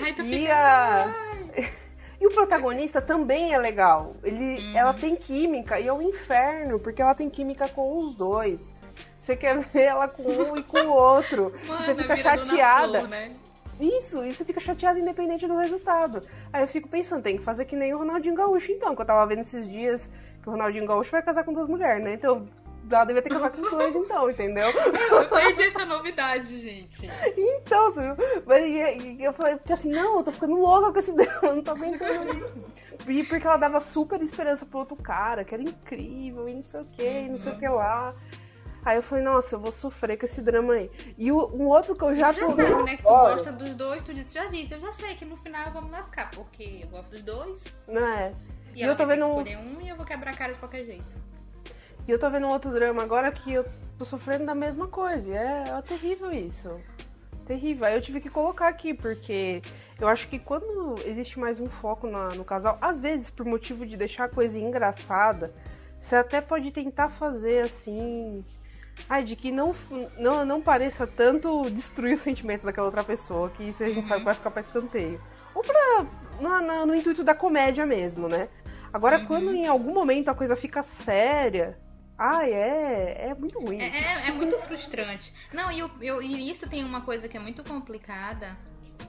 Ai, tu E a... E o protagonista também é legal. Ele, Uhum. Ela tem química e é um inferno, porque ela tem química com os dois. Você quer ver ela com um e com o outro. Mano, você fica chateada. Flor, né? Isso, e você fica chateado independente do resultado. Aí eu fico pensando, tem que fazer que nem o Ronaldinho Gaúcho, então, que eu tava vendo esses dias que o Ronaldinho Gaúcho vai casar com duas mulheres, né? Então, ela devia ter que casar com os dois, então, entendeu? Eu perdi essa novidade, gente. Então, você viu? Mas, e, e eu falei, porque assim, não, eu tô ficando louca com esse drama, eu não tô aguentando isso. E porque ela dava super esperança pro outro cara, que era incrível, e não sei o que, e não sei o que lá. Aí eu falei, nossa, eu vou sofrer com esse drama aí. E o, um outro que eu já Tu já tô. sabe, né? Que tu Olha, gosta dos dois, tu já disse, eu já sei que no final eu vou me lascar, porque eu gosto dos dois. Não é? E, E eu tô vendo um- escolher um e eu vou quebrar a cara de qualquer jeito. E eu tô vendo um outro drama agora que eu tô sofrendo da mesma coisa. E é, é terrível isso. Terrível. Aí eu tive que colocar aqui, porque eu acho que quando existe mais um foco na- no casal, às vezes por motivo de deixar a coisa engraçada, você até pode tentar fazer assim. Ai, de que não, não, não pareça tanto destruir os sentimentos daquela outra pessoa, que isso a gente sabe que vai ficar pra escanteio. Ou pra. No intuito da comédia mesmo, né? Agora, Uhum. quando em algum momento a coisa fica séria. Ai, é. É muito ruim. É, é- é muito frustrante. Não, e, eu, eu- e isso tem uma coisa que é muito complicada,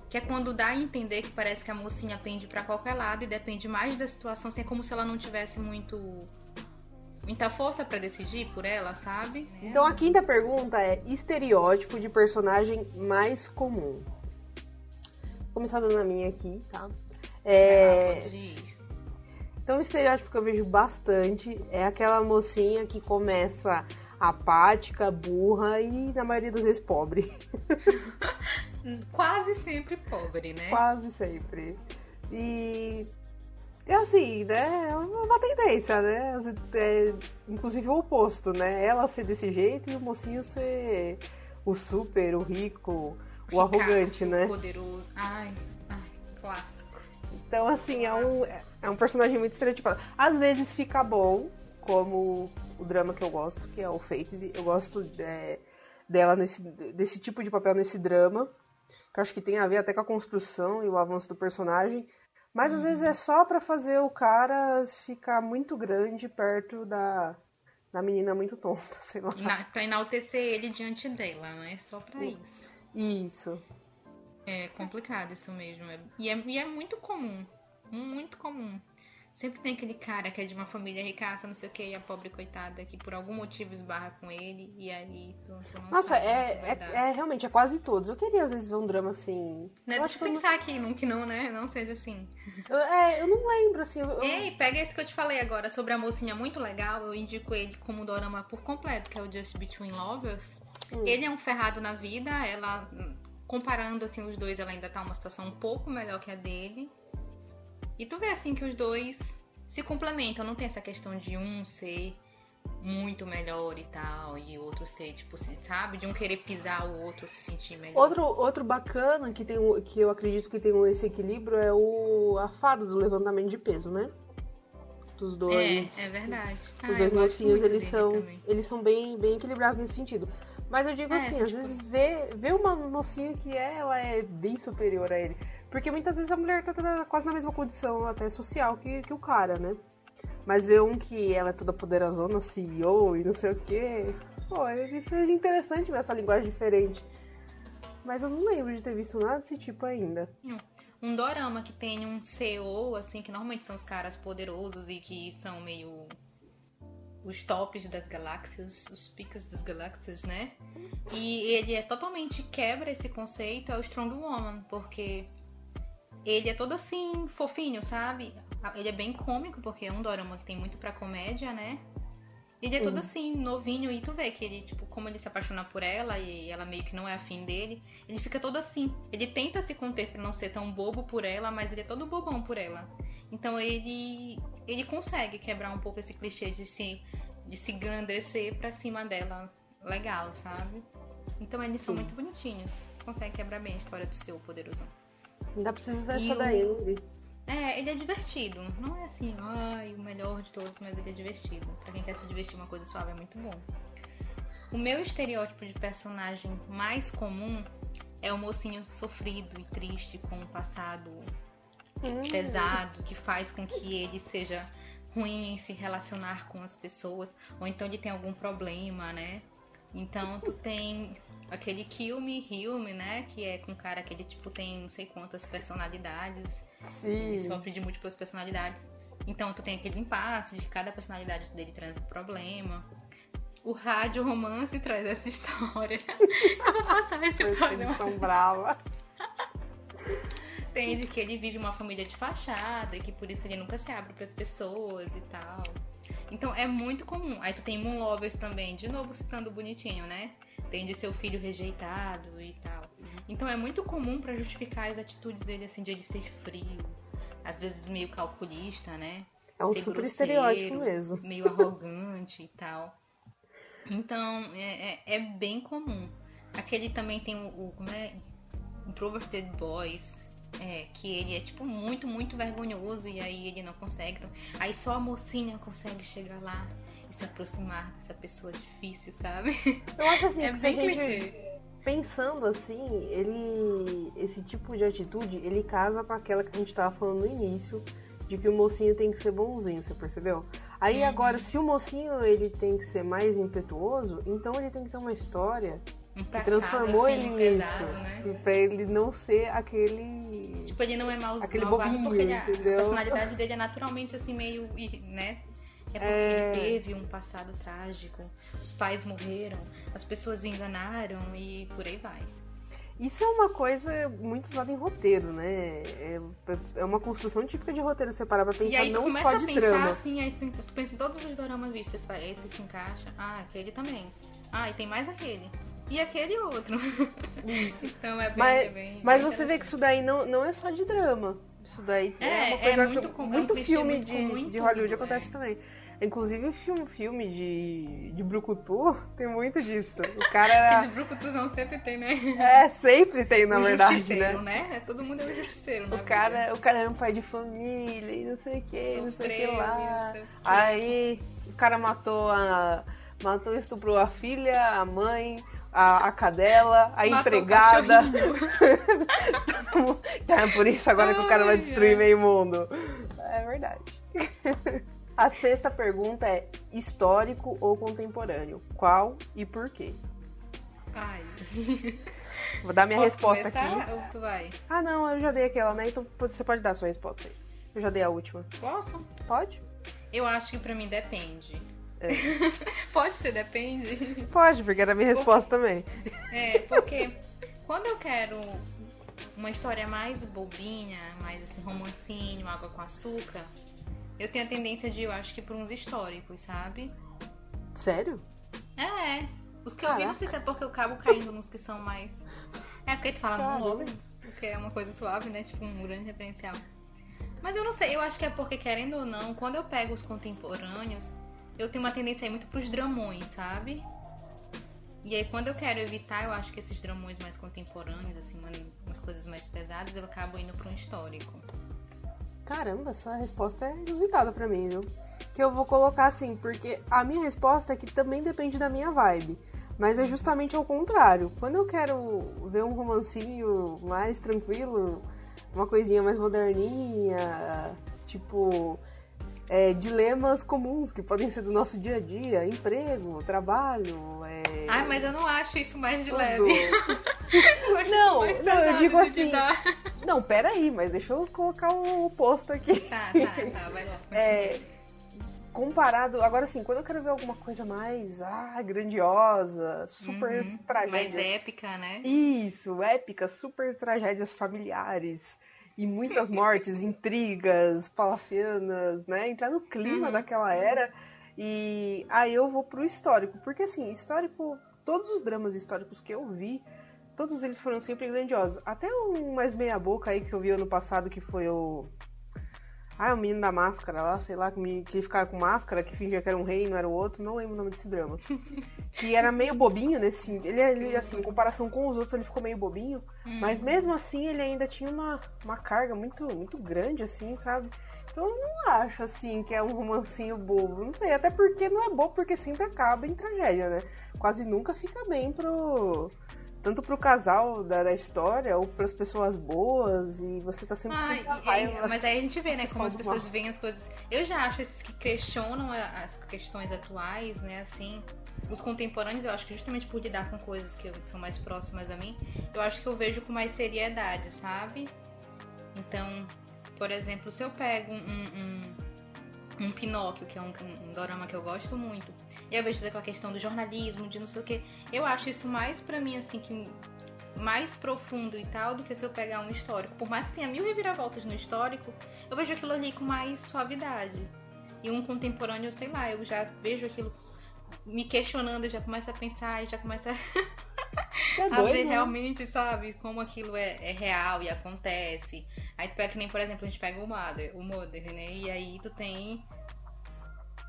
que é quando dá a entender que parece que a mocinha pende pra qualquer lado e depende mais da situação, assim, é como se ela não tivesse muito muita força pra decidir por ela, sabe? Então a quinta pergunta é estereótipo de personagem mais comum. Vou começar dando a minha aqui, tá? É, Ah. Então o estereótipo que eu vejo bastante é aquela mocinha que começa apática, burra e na maioria das vezes pobre. Quase sempre pobre, né? Quase sempre. E é assim, né? É uma tendência, né? É, inclusive o oposto, né? Ela ser desse jeito e o mocinho ser o super, o rico, o arrogante, Ricaço, né? Poderoso. Ai, ai, clássico. Então, assim, é um, é um personagem muito estereotipado. Às vezes fica bom, como o drama que eu gosto, que é o Fate. Eu gosto é, dela nesse, desse tipo de papel nesse drama, que eu acho que tem a ver até com a construção e o avanço do personagem. Mas às vezes é só pra fazer o cara ficar muito grande perto da, da menina muito tonta, sei lá. Na, pra enaltecer ele diante dela, não é só pra isso. Isso. É complicado isso mesmo. E é, e é muito comum. Muito comum. Sempre tem aquele cara que é de uma família ricaça, não sei o que, e a pobre coitada que por algum motivo esbarra com ele, e aí tu, tu Nossa, é, é, é realmente, é quase todos. Eu queria às vezes ver um drama assim. Né? Eu acho que não, pensar aqui, não, que não, né? Não seja assim. eu- é, eu não lembro, assim. eu- Ei, pega esse que eu te falei agora sobre a mocinha muito legal. Eu indico ele como um dorama por completo, que é o Just Between Lovers. Hum. Ele é um ferrado na vida, ela, comparando assim os dois, ela ainda tá uma situação um pouco melhor que a dele. E tu vê assim que os dois se complementam, não tem essa questão de um ser muito melhor e tal, e outro ser, tipo, assim, sabe? De um querer pisar o outro, se sentir melhor. Outro, outro bacana que, tem, que eu acredito que tem esse equilíbrio é o a fada do levantamento de peso, né? Dos dois. É, é verdade. Ah, Os eu dois mocinhos, eles são, também. eles são bem, bem equilibrados nesse sentido. Mas eu digo É, assim, às tipo- vezes vê, vê uma mocinha que é, ela é bem superior a ele. Porque muitas vezes a mulher tá na- quase na mesma condição até social que, que o cara, né? Mas vê um que ela é toda poderosona, CEO e não sei o quê. Pô, isso é interessante ver essa linguagem diferente. Mas eu não lembro de ter visto nada desse tipo ainda. Um dorama que tem um CEO, assim, que normalmente são os caras poderosos e que são meio os tops das galáxias, os picos das galáxias, né? E ele é totalmente quebra esse conceito, é o Strong Woman, porque ele é todo assim, fofinho, sabe? Ele é bem cômico, porque é um dorama que tem muito pra comédia, né? Ele é todo assim, novinho, e tu vê que ele, tipo, como ele se apaixona por ela e ela meio que não é afim dele, ele fica todo assim. Ele tenta se conter pra não ser tão bobo por ela, mas ele é todo bobão por ela. Então ele ele consegue quebrar um pouco esse clichê de se de se engrandecer pra cima dela, legal, sabe? Então eles são Sim. muito bonitinhos. Consegue quebrar bem a história do seu poderosão. Ainda preciso ver E essa daí, eu vi. É, ele é divertido. Não é assim, ai, o melhor de todos, mas ele é divertido. Pra quem quer se divertir uma coisa suave é muito bom. O meu estereótipo de personagem mais comum é o mocinho sofrido e triste com um passado Hum. pesado que faz com que ele seja ruim em se relacionar com as pessoas, ou então ele tem algum problema, né? Então tu tem aquele Kill Me, Heal Me, né? Que é com um cara que ele tipo tem não sei quantas personalidades ele Sim. sofre de múltiplas personalidades. Então tu tem aquele impasse de que cada personalidade dele traz um problema. O rádio romance traz essa história. Eu vou passar esse programa. são brava. Tem de que ele vive uma família de fachada e que por isso ele nunca se abre pras pessoas e tal. Então é muito comum. Aí tu tem Moon Lovers também, de novo citando bonitinho, né? Tem de seu filho rejeitado e tal. Então é muito comum pra justificar as atitudes dele, assim, de ele ser frio, às vezes meio calculista, né? É um Ser super grosseiro, estereótipo mesmo. Meio arrogante e tal. Então, é, é, é bem comum. Aquele também tem o, o como é? Introverted Boys. É, que ele é tipo muito, muito vergonhoso e aí ele não consegue. Então, aí só a mocinha consegue chegar lá e se aproximar dessa pessoa difícil, sabe? Eu acho assim, É bem gente clichê. pensando assim, ele. Esse tipo de atitude, ele casa com aquela que a gente tava falando no início, de que o mocinho tem que ser bonzinho, você percebeu? Aí Uhum. agora, se o mocinho ele tem que ser mais impetuoso, então ele tem que ter uma história Um passado, transformou assim, ele nisso. né? Pra ele não ser aquele. Tipo, ele não é mal, Aquele malvado bobinho, porque ele, a entendeu? personalidade dele é naturalmente assim, meio, né? É porque É. ele teve um passado trágico, os pais morreram, as pessoas o enganaram e por aí vai. Isso é uma coisa muito usada em roteiro, né? É, é uma construção típica de roteiro, você parar pra e pensar aí tu não só a de pensar trama. assim, aí tu, tu pensa em todos os doramas vistos, esse se encaixa, ah, aquele também. Ah, e tem mais aquele. E aquele outro. Isso. então é bem, Mas, é bem mas bem você vê que isso daí não, não é só de drama. Isso daí é, É, uma é coisa muito que é muito filme muito de, em de Hollywood é. acontece também. Inclusive filme, filme de, de Brucutu tem muito disso. O cara era. Aqueles brucutuzão sempre tem, né? é, sempre tem, na o verdade, justiceiro, né? né? Todo mundo é um justiceiro, O cara, o cara era um pai de família e não sei o que, não sei o que lá. não o. Aí o cara matou a. Matou, estuprou a filha, a mãe, a, a cadela, a Matou empregada. Então é por isso agora que o cara vai Ai, destruir meio mundo. É verdade. A sexta pergunta é: histórico ou contemporâneo? Qual e por quê? Ai. Vou dar minha Posso resposta começar aqui. ou tu vai? Ah, não, eu já dei aquela, né? Então você pode dar a sua resposta aí. Eu já dei a última. Posso? Pode? Eu acho que pra mim depende. É. Pode ser, depende. Pode, porque era a minha resposta também. É, porque quando eu quero uma história mais bobinha, mais assim, romancinho, água com açúcar, eu tenho a tendência de, eu acho que por uns históricos, sabe? Sério? É, os que eu vi, Caraca. não sei se é porque eu acabo caindo nos que são mais. É porque tu fala Lovers, porque é uma coisa suave, né? Tipo um grande referencial. Mas eu não sei, eu acho que é porque, querendo ou não, quando eu pego os contemporâneos, eu tenho uma tendência a ir muito pros dramões, sabe? E aí quando eu quero evitar, eu acho que esses dramões mais contemporâneos, assim, uma- umas coisas mais pesadas, eu acabo indo pra um histórico. Caramba, essa resposta é inusitada pra mim, viu? Que eu vou colocar assim, porque a minha resposta é que também depende da minha vibe. Mas é justamente ao contrário. Quando eu quero ver um romancinho mais tranquilo, uma coisinha mais moderninha, tipo é, dilemas comuns que podem ser do nosso dia a dia, emprego, trabalho. É... Ai, mas eu não acho isso mais de tudo. leve. Eu Não, não, eu digo assim. Não, peraí, mas deixa eu colocar o posto aqui. Tá, tá, tá, vai lá. É, comparado. Agora sim, quando eu quero ver alguma coisa mais ah, grandiosa, super Uhum, tragédias. Mais épica, né? Isso, épica, super tragédias familiares. E muitas mortes, intrigas palacianas, né? Entrar no clima Uhum. daquela era. E aí eu vou pro histórico. Porque assim, histórico, todos os dramas históricos que eu vi, todos eles foram sempre grandiosos. Até um mais meia boca aí que eu vi ano passado, que foi o. Ah, o menino da máscara lá, sei lá, que, me, que ficava com máscara, que fingia que era um rei, não era o outro, não lembro o nome desse drama. que era meio bobinho nesse. Ele, ele, assim, em comparação com os outros, ele ficou meio bobinho. Hum. Mas mesmo assim, ele ainda tinha uma, uma carga muito, muito grande, assim, sabe? Então eu não acho, assim, que é um romancinho bobo. Não sei, até porque não é bobo, porque sempre acaba em tragédia, né? Quase nunca fica bem pro. Tanto pro casal da, da história, ou pras pessoas boas, e você tá sempre Ah, com e- raiva. mas aí a gente vê, né, como as pessoas veem as coisas. Eu já acho esses que questionam as questões atuais, né, assim. Os contemporâneos, eu acho que justamente por lidar com coisas que são mais próximas a mim, eu acho que eu vejo com mais seriedade, sabe? Então, por exemplo, se eu pego um, um, um, Pinóquio, que é um, um, dorama que eu gosto muito, e eu vejo toda aquela questão do jornalismo, de não sei o que, eu acho isso mais pra mim, assim, que mais profundo e tal do que se eu pegar um histórico. Por mais que tenha mil reviravoltas no histórico, eu vejo aquilo ali com mais suavidade. E um contemporâneo, sei lá, eu já vejo aquilo me questionando, eu já começo a pensar, e já começo a, É a doido, ver né? realmente, sabe, como aquilo é, é real e acontece. Aí tu pega que nem, por exemplo, a gente pega o Mother, o Mother, né? E aí tu tem.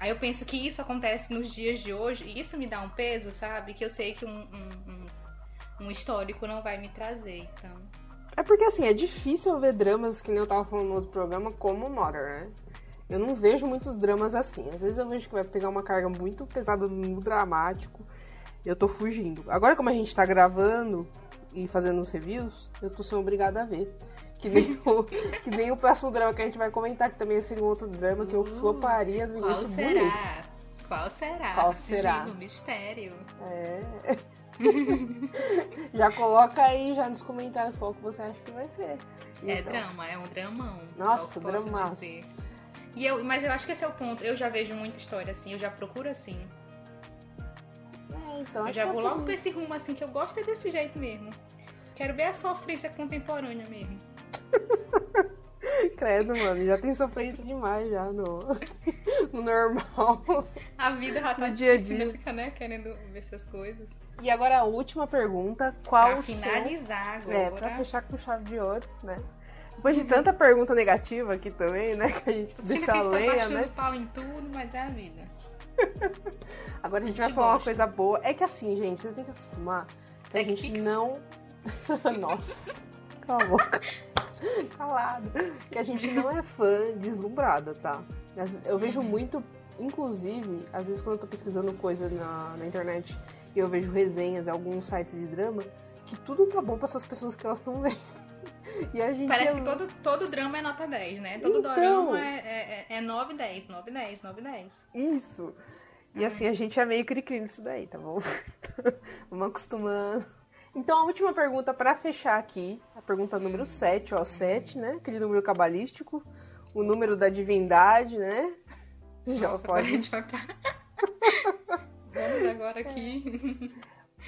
Aí eu penso que isso acontece nos dias de hoje, e isso me dá um peso, sabe? Que eu sei que um, um, um- um histórico não vai me trazer. Então. É porque assim, é difícil ver dramas, que nem eu tava falando no outro programa, como Mother, né? Eu não vejo muitos dramas assim. Às vezes eu vejo que vai pegar uma carga muito pesada no dramático. Eu tô fugindo. Agora, como a gente tá gravando e fazendo os reviews, eu tô sendo obrigada a ver. Que nem, o, que nem o próximo drama que a gente vai comentar, que também seria um outro drama que eu floparia do Qual início bonito. será? Qual será? Qual será? Sigilo, mistério. É. já coloca aí já nos comentários qual que você acha que vai ser. É Então, drama, é um dramão. Nossa, posso dramaço. E eu, mas eu acho que esse é o ponto. Eu já vejo muita história assim, eu já procuro assim. É, então, Eu já é vou logo pra esse rumo assim, que eu gosto é desse jeito mesmo. Quero ver a sofrência contemporânea mesmo. Credo, mano, já tem sofrência demais já no, no normal. A vida já tá No dia a difícil, dia. fica, né, querendo ver essas coisas. E agora a última pergunta, qual pra o seu... finalizar agora. É, pra fechar com chave de ouro, né? Depois de tanta pergunta negativa aqui também, né? Que a gente Você deixa que a lenha, né? pau em tudo, mas é a vida. Agora a gente vai falar uma coisa boa. É que assim, gente, vocês têm que acostumar que a Tech gente Pix. não. Nossa, cala a boca. Calado. Que a gente não é fã deslumbrada, tá? Eu vejo Uhum. muito, inclusive, às vezes quando eu tô pesquisando coisa na, na internet e eu vejo resenhas em alguns sites de drama, que tudo tá bom pra essas pessoas que elas estão lendo. E a gente Parece é que todo, todo drama é nota 10, né? Todo Então. dorama é, é, é 9, 10, 9, 10, 9, 10. Isso. E assim, a gente é meio cri-cri nisso daí, tá bom? Vamos acostumando. Então, a última pergunta pra fechar aqui, a pergunta número 7, ó, 7, né? Aquele número cabalístico, o número da divindade, né? Você já Nossa, agora pode. pra... Vamos agora aqui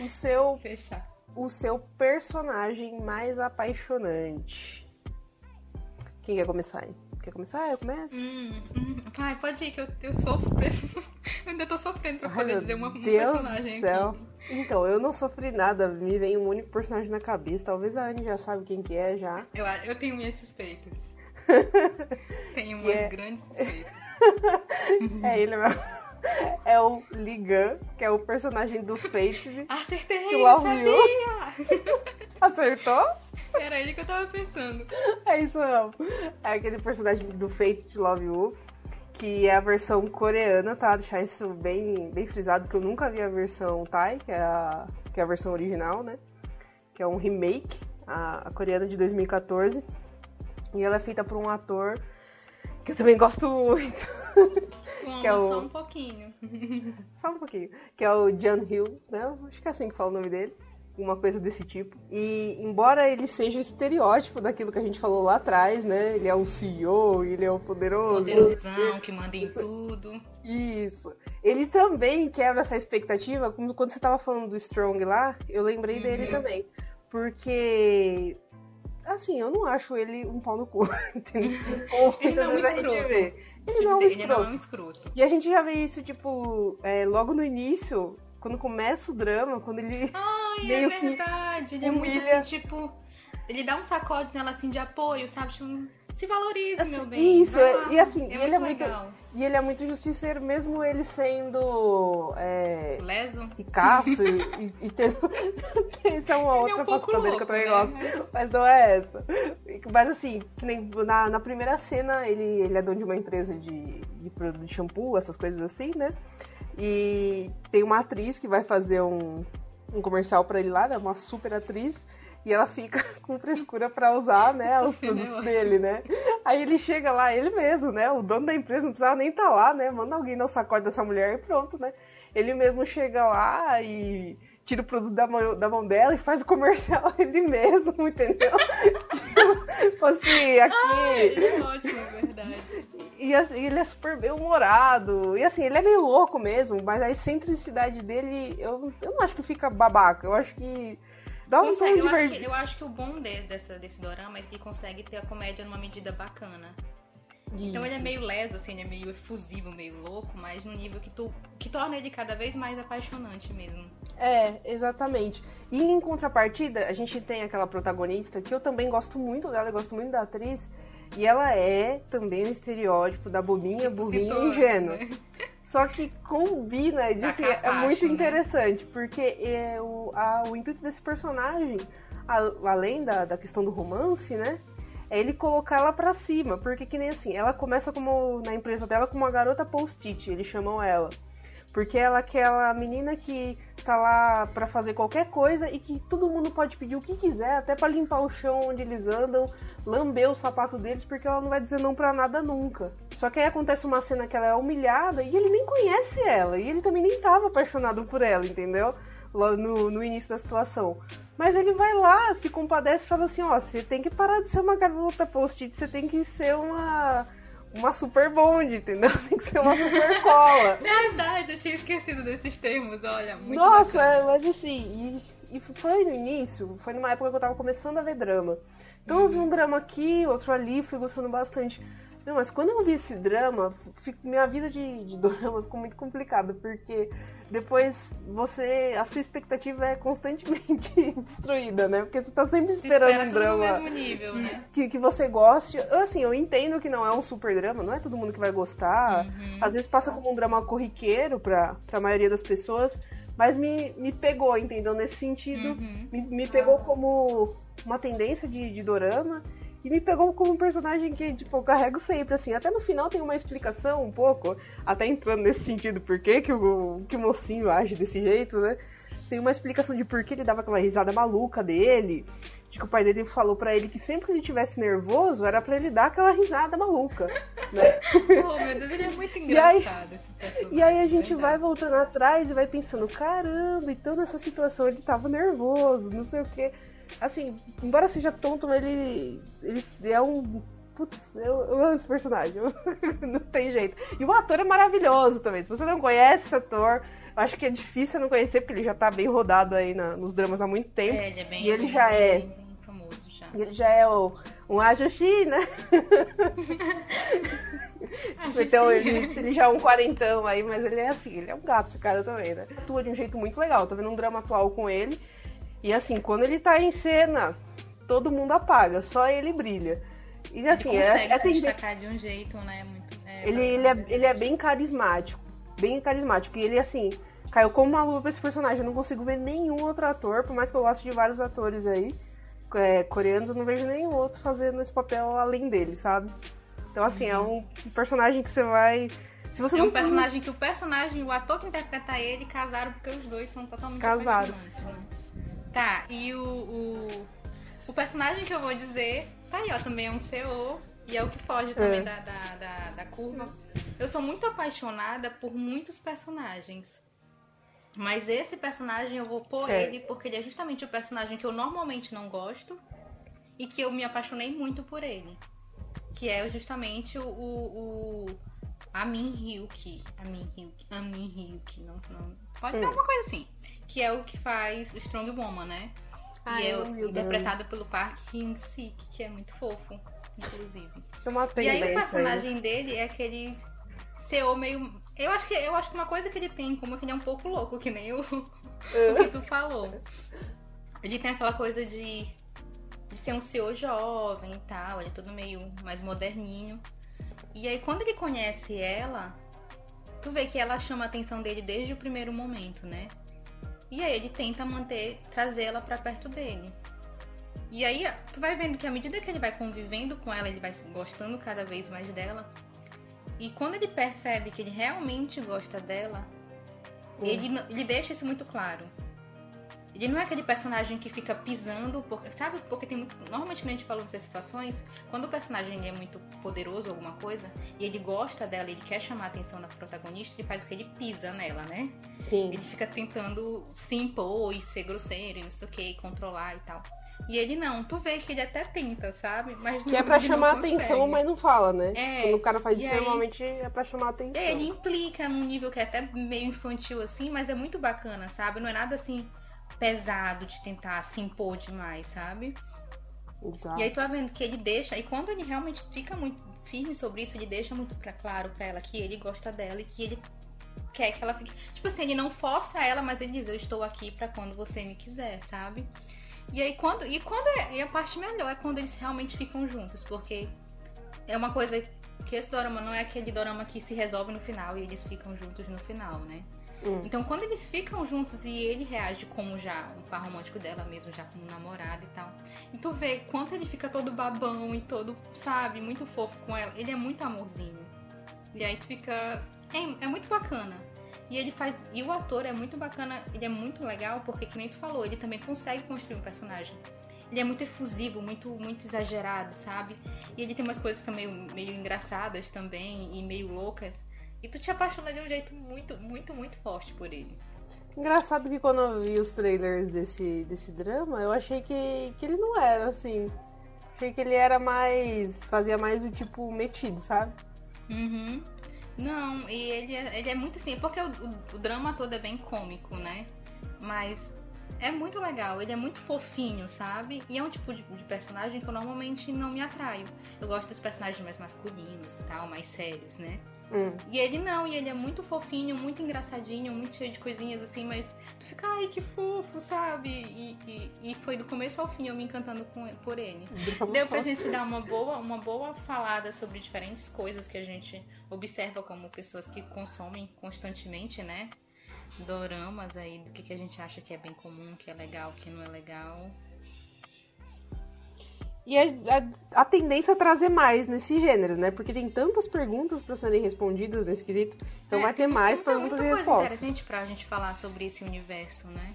O seu, fechar. O seu personagem mais apaixonante. Quem quer começar aí? Quer começar? Eu começo? Hum, hum. Ai, pode ir, que eu, eu sofro. eu ainda tô sofrendo pra Ai, poder meu dizer uma, um Deus personagem do céu. aqui. Então, eu não sofri nada, me vem um único personagem na cabeça. Talvez a Anne já sabe quem que é já. Eu, eu tenho minhas suspeitas. tenho umas é- grandes suspeitas. É ele mesmo. É o Ligan, que é o personagem do Fate. Acertei, Que eu Love sabia! Acertou? Era ele que eu tava pensando. É isso não. É aquele personagem do Fate de Love You. que é a versão coreana, tá? Deixar isso bem, bem frisado, que eu nunca vi a versão Thai, que é a, que é a versão original, né? Que é um remake, a, a coreana de 2014. E ela é feita por um ator que eu também gosto muito. Uma Que é o- só um pouquinho. Só um pouquinho. Que é o John Hill, né? Acho que é assim que fala o nome dele. Uma coisa desse tipo. E embora ele seja o estereótipo daquilo que a gente falou lá atrás, né? Ele é o CEO, ele é o poderoso. Poderosão, que manda em tudo. Isso. Ele também quebra essa expectativa. Como quando você tava falando do Strong lá, eu lembrei dele Uhum. também. Porque. Assim, eu não acho ele um pau no cu. Entendeu? Ele não é um escroto. Ele não é um ele não é escroto. um escroto. E a gente já vê isso, tipo, é, logo no início, quando começa o drama, quando ele. Ai, Meio é que verdade. Ele é muito humilha. assim, tipo. Ele dá um sacode nela assim de apoio, sabe? Tipo, se valorize, Assim, meu bem. isso, vai é- lá. e assim, é ele muito é muito- legal. E ele é muito justiceiro, mesmo ele sendo. É, Leso. ricaço e, e, e tendo. Isso é uma Ele é outra um pouco faceta dele que eu louco, também né? gosto. Mas não é essa. Mas assim, na, na primeira cena, ele, ele é dono de uma empresa de, de produto de shampoo, essas coisas assim, né? E tem uma atriz que vai fazer um, um comercial pra ele lá, né? Uma super atriz. E ela fica com frescura pra usar, né, os é produtos ótimo. dele, né? Aí ele chega lá, ele mesmo, né? O dono da empresa não precisava nem estar lá, né? Manda alguém dar o sacode dessa mulher e pronto, né? Ele mesmo chega lá e tira o produto da mão, da mão dela e faz o comercial ele mesmo, entendeu? tipo assim, aqui. Ele é ótimo, é verdade. E assim, ele é super bem humorado. E assim, ele é meio louco mesmo, mas a excentricidade dele, eu, eu não acho que fica babaca. Eu acho que dá um tom Consegue, eu, acho que, eu acho que o bom de, dessa, desse dorama é que ele consegue ter a comédia numa medida bacana. Então ele é Isso. meio leso, assim, ele é meio efusivo, meio louco, mas num nível que, tu, que torna ele cada vez mais apaixonante mesmo. É, exatamente. E em contrapartida, a gente tem aquela protagonista que eu também gosto muito dela, eu gosto muito da atriz. E ela é também o estereótipo da bobinha, Tipo, burrinha e ingênua. né? Só que combina, e, Tá assim, é muito né? interessante, porque é, o, a- o intuito desse personagem, a- além da, da questão do romance, né? É ele colocar ela pra cima, porque que nem assim, ela começa como na empresa dela como uma garota post-it, eles chamam ela. Porque ela é aquela menina que tá lá pra fazer qualquer coisa e que todo mundo pode pedir o que quiser, até pra limpar o chão onde eles andam, lamber o sapato deles, porque ela não vai dizer não pra nada nunca. Só que aí acontece uma cena que ela é humilhada e ele nem conhece ela, e ele também nem tava apaixonado por ela, entendeu? No, no início da situação. Mas ele vai lá, se compadece e fala assim, ó, você tem que parar de ser uma garota post-it, você tem que ser uma uma super bonde, entendeu? Tem que ser uma super cola. Verdade, eu tinha esquecido desses termos, olha. Muito Nossa, é, mas assim, e, e foi no início, foi numa época que eu tava começando a ver drama. Então eu vi Uhum. um drama aqui, outro ali, fui gostando bastante. Não, mas quando eu vi esse drama, fi- minha vida de, de drama ficou muito complicada, porque depois você. a sua expectativa é constantemente destruída, né? Porque você tá sempre esperando espera um no drama mesmo nível, né? que, que você goste. Assim, eu entendo que não é um super drama, não é todo mundo que vai gostar. Uhum. Às vezes passa como um drama corriqueiro pra, pra maioria das pessoas, mas me, me pegou, entendeu? Nesse sentido, Uhum. me, me pegou como uma tendência de, de dorama. E me pegou como um personagem que, tipo, eu carrego sempre, assim. Até no final tem uma explicação um pouco, até entrando nesse sentido, por que, que, o, que o mocinho age desse jeito, né? Tem uma explicação de por que ele dava aquela risada maluca dele. De que o pai dele falou pra ele que sempre que ele tivesse nervoso, era pra ele dar aquela risada maluca, né? Oh, meu Deus, ele é muito E aí- engraçado esse personagem. E aí a gente verdade. vai voltando atrás e vai pensando, caramba, então nessa situação ele tava nervoso, não sei o quê. Assim, embora seja tonto, ele, ele é um. Putz, eu, eu amo esse personagem. não tem jeito. E o ator é maravilhoso também. Se você não conhece esse ator, eu acho que é difícil não conhecer, porque ele já tá bem rodado aí na- nos dramas há muito tempo. É, ele é bem, E ele bem- já é- bem famoso já. E ele já é o, um ajushi, né? Então ele, ele já é um quarentão aí, mas ele é assim, ele é um gato esse cara também, né? Atua de um jeito muito legal, tô vendo um drama atual com ele. E assim, quando ele tá em cena, todo mundo apaga, só ele brilha. E assim, ele é, consegue é se tende- destacar de um jeito, né? Muito, é, ele, ele, é, ele é bem carismático. Bem carismático. E ele, assim, caiu como uma luva pra esse personagem. Eu não consigo ver nenhum outro ator, por mais que eu goste de vários atores aí, é, coreanos, eu não vejo nenhum outro fazendo esse papel além dele, sabe? Então, assim, é um personagem que você vai. Se você É não um personagem que o personagem, o ator que interpreta ele, casaram porque os dois são totalmente Casaram. né? Tá, e o, o, o personagem que eu vou dizer, tá aí, ó, também é um CO. E é o que foge também É. da, da, da, da curva. Eu sou muito apaixonada por muitos personagens. Mas esse personagem eu vou pôr Certo. ele porque ele é justamente o personagem que eu normalmente não gosto e que eu me apaixonei muito por ele. Que é justamente o, o Amin Hyuk. Amin Hyuk. Amin Hyuk. Não, não, pode ser Hum. alguma coisa assim. Que é o que faz o Strong Woman, né? Ah, e é o- interpretado pelo Park Hyun-sik, que é muito fofo, inclusive. E aí o tendência aí. personagem dele é aquele CEO meio. Eu acho que eu acho que uma coisa que ele tem como é que ele é um pouco louco, que nem o, o que tu falou. Ele tem aquela coisa de, de ser um CEO jovem e tal, ele é todo meio mais moderninho. E aí quando ele conhece ela, tu vê que ela chama a atenção dele desde o primeiro momento, né? E aí ele tenta manter, trazer ela pra perto dele. E aí tu vai vendo que à medida que ele vai convivendo com ela, ele vai gostando cada vez mais dela. E quando ele percebe que ele realmente gosta dela, Hum. ele, ele deixa isso muito claro. Ele não é aquele personagem que fica pisando, porque, sabe? Porque tem muito. Normalmente quando a gente fala dessas situações, quando o personagem é muito poderoso ou alguma coisa, e ele gosta dela, ele quer chamar a atenção da protagonista, ele faz o que ele pisa nela, né? Sim. Ele fica tentando se impor e ser grosseiro e não sei o que, controlar e tal. E ele não, tu vê que ele até tenta, sabe? Mas Que não, é pra chamar atenção, mas não fala, né? É, Quando o cara faz isso, aí- normalmente é pra chamar a atenção. É, ele implica num nível que é até meio infantil assim, mas é muito bacana, sabe? Não é nada assim pesado de tentar se impor demais, sabe? Exato. E aí tu vai vendo que ele deixa, e quando ele realmente fica muito firme sobre isso, ele deixa muito pra claro pra ela que ele gosta dela e que ele quer que ela fique. Tipo assim, ele não força ela, mas ele diz, eu estou aqui pra quando você me quiser, sabe? E aí quando. E quando é. E a parte melhor é quando eles realmente ficam juntos, porque é uma coisa que esse dorama não é aquele dorama que se resolve no final e eles ficam juntos no final, né? Hum. Então, quando eles ficam juntos e ele reage como já um par romântico dela mesmo, já como namorado e tal. E tu vê quanto ele fica todo babão e todo, sabe, muito fofo com ela. Ele é muito amorzinho. E aí tu fica. É, é muito bacana. E ele faz. E o ator é muito bacana, ele é muito legal, porque que nem tu falou, ele também consegue construir um personagem. Ele é muito efusivo, muito, muito exagerado, sabe? E ele tem umas coisas também meio engraçadas também e meio loucas. E tu te apaixona de um jeito muito, muito, muito forte por ele. Engraçado que quando eu vi os trailers desse, desse drama, eu achei que, que ele não era assim. Achei que ele era mais. fazia mais o tipo metido, sabe? Uhum. Não, e ele é, ele é muito assim, porque o, o- o drama todo é bem cômico, né? Mas é muito legal, ele é muito fofinho, sabe? E é um tipo de, de personagem que eu normalmente não me atraio. Eu gosto dos personagens mais masculinos e tal, mais sérios, né? Hum. E ele não, e ele é muito fofinho, muito engraçadinho, muito cheio de coisinhas assim, mas tu fica, ai que fofo, sabe? E, e, e foi do começo ao fim eu me encantando com, por ele. Deu pra gente dar uma boa, uma boa falada sobre diferentes coisas que a gente observa como pessoas que consomem constantemente, né? Doramas aí, do que, que a gente acha que é bem comum, que é legal, que não é legal. E a, a, a tendência é trazer mais nesse gênero, né? Porque tem tantas perguntas pra serem respondidas nesse quesito. Então É, vai ter mais muita, perguntas muita e coisa respostas. interessante pra gente falar sobre esse universo, né?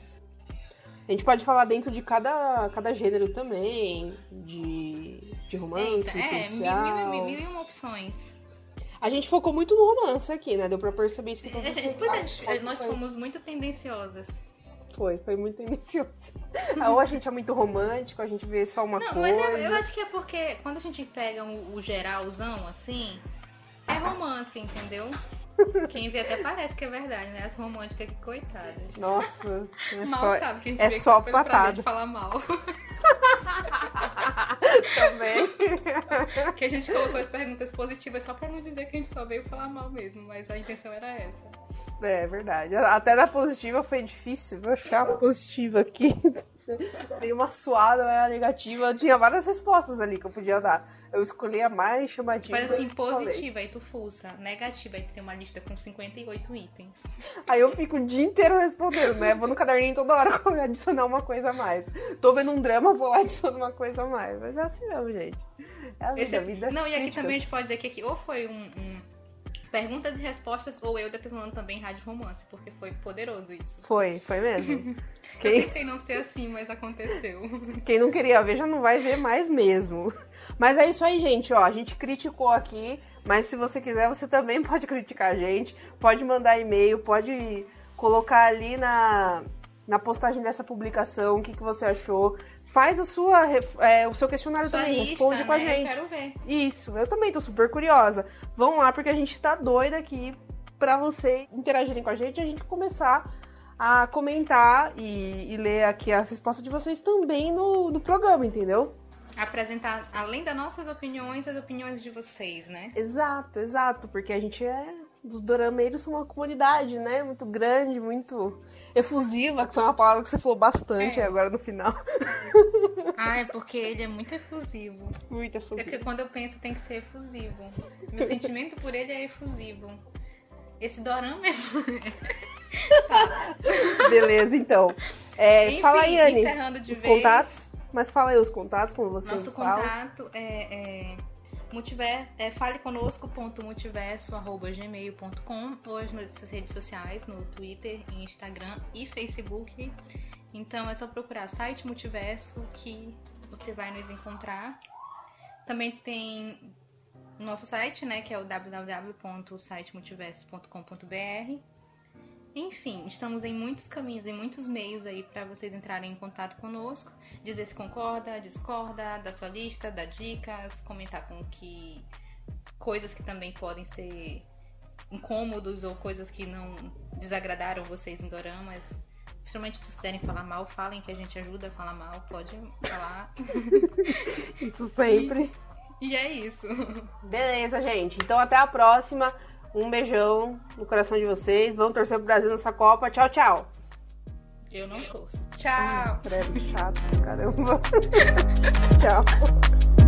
A gente pode falar dentro de cada, cada gênero também, de, de romance, Eita, é, mil, mil, mil, e uma opções. A gente focou muito no romance aqui, né? Deu pra perceber isso que A gente- pois é, nós fomos muito tendenciosas. Foi, foi muito tendencioso. ou a gente é muito romântico, a gente vê só uma Não, mas coisa. é- eu acho que é porque quando a gente pega o, o geralzão, assim, é romance, entendeu? Quem vê até parece que é verdade, né? As românticas que coitadas. Nossa, é mal só, sabe que a gente é vê só pelo patada. de falar mal. também. que a gente colocou as perguntas positivas só pra não dizer que a gente só veio falar mal mesmo, mas a intenção era essa. É verdade. Até na positiva foi difícil. Vou achar a positiva aqui. Dei uma suada, mas a negativa. Tinha várias respostas ali que eu podia dar. Eu escolhi a mais chamativa. Faz assim, falei. positiva, aí tu fuça. Negativa, aí tu tem uma lista com 58 itens. Aí eu fico o dia inteiro respondendo, né? Vou no caderninho toda hora adicionar uma coisa a mais. Tô vendo um drama, vou lá adiciono uma coisa a mais. Mas é assim mesmo, gente. É a vida, Esse- a vida. Não, e aqui críticas. também a gente pode dizer que aqui ou foi um, um perguntas e respostas, ou eu detonando também rádio romance, porque foi poderoso isso. Foi, foi mesmo. Eu Quem, tentei não ser assim, mas aconteceu. quem não queria ver já não vai ver mais mesmo. Mas é isso aí, gente, ó. A gente criticou aqui, mas se você quiser, você também pode criticar a gente. Pode mandar e-mail, pode colocar ali na, na postagem dessa publicação o que, que você achou. Faz a sua, é, o seu questionário Sua também, lista, responde com a né? gente. Eu quero ver. Isso, eu também tô super curiosa. Vão lá porque a gente tá doida aqui pra vocês interagirem com a gente e a gente começar a comentar e, e ler aqui as respostas de vocês também no, no programa, entendeu? Apresentar, além das nossas opiniões, as opiniões de vocês, né? Exato, exato, porque a gente é. Os dorameiros são uma comunidade, né? Muito grande, muito efusiva, que foi uma palavra que você falou bastante É. agora no final. Ah, é porque ele é muito efusivo. Muito É porque efusiva. quando eu penso tem que ser efusivo. Meu sentimento por ele é efusivo. Esse dorama é. Beleza, então. É, Enfim, fala aí, Anne, os vez. contatos. Mas fala aí os contatos, como você Nosso fala. contato é, é, multiver, é faleconosco.multiverso.gmail.com ou as nossas redes sociais, no Twitter, Instagram e Facebook. Então é só procurar site Multiverso que você vai nos encontrar. Também tem nosso site, né, que é o www.sitemultiverso.com.br. Enfim, estamos em muitos caminhos, em muitos meios aí para vocês entrarem em contato conosco dizer se concorda, discorda da sua lista, dar dicas, comentar com que coisas que também podem ser incômodos ou coisas que não desagradaram vocês em doramas. Principalmente se vocês quiserem falar mal, falem que a gente ajuda a falar mal, pode falar. Isso sempre. E é isso. Beleza, gente. Então até a próxima. Um beijão no coração de vocês. Vamos torcer pro Brasil nessa Copa. Tchau, tchau. Eu não torço. Tchau! Credo, chato, caramba. tchau.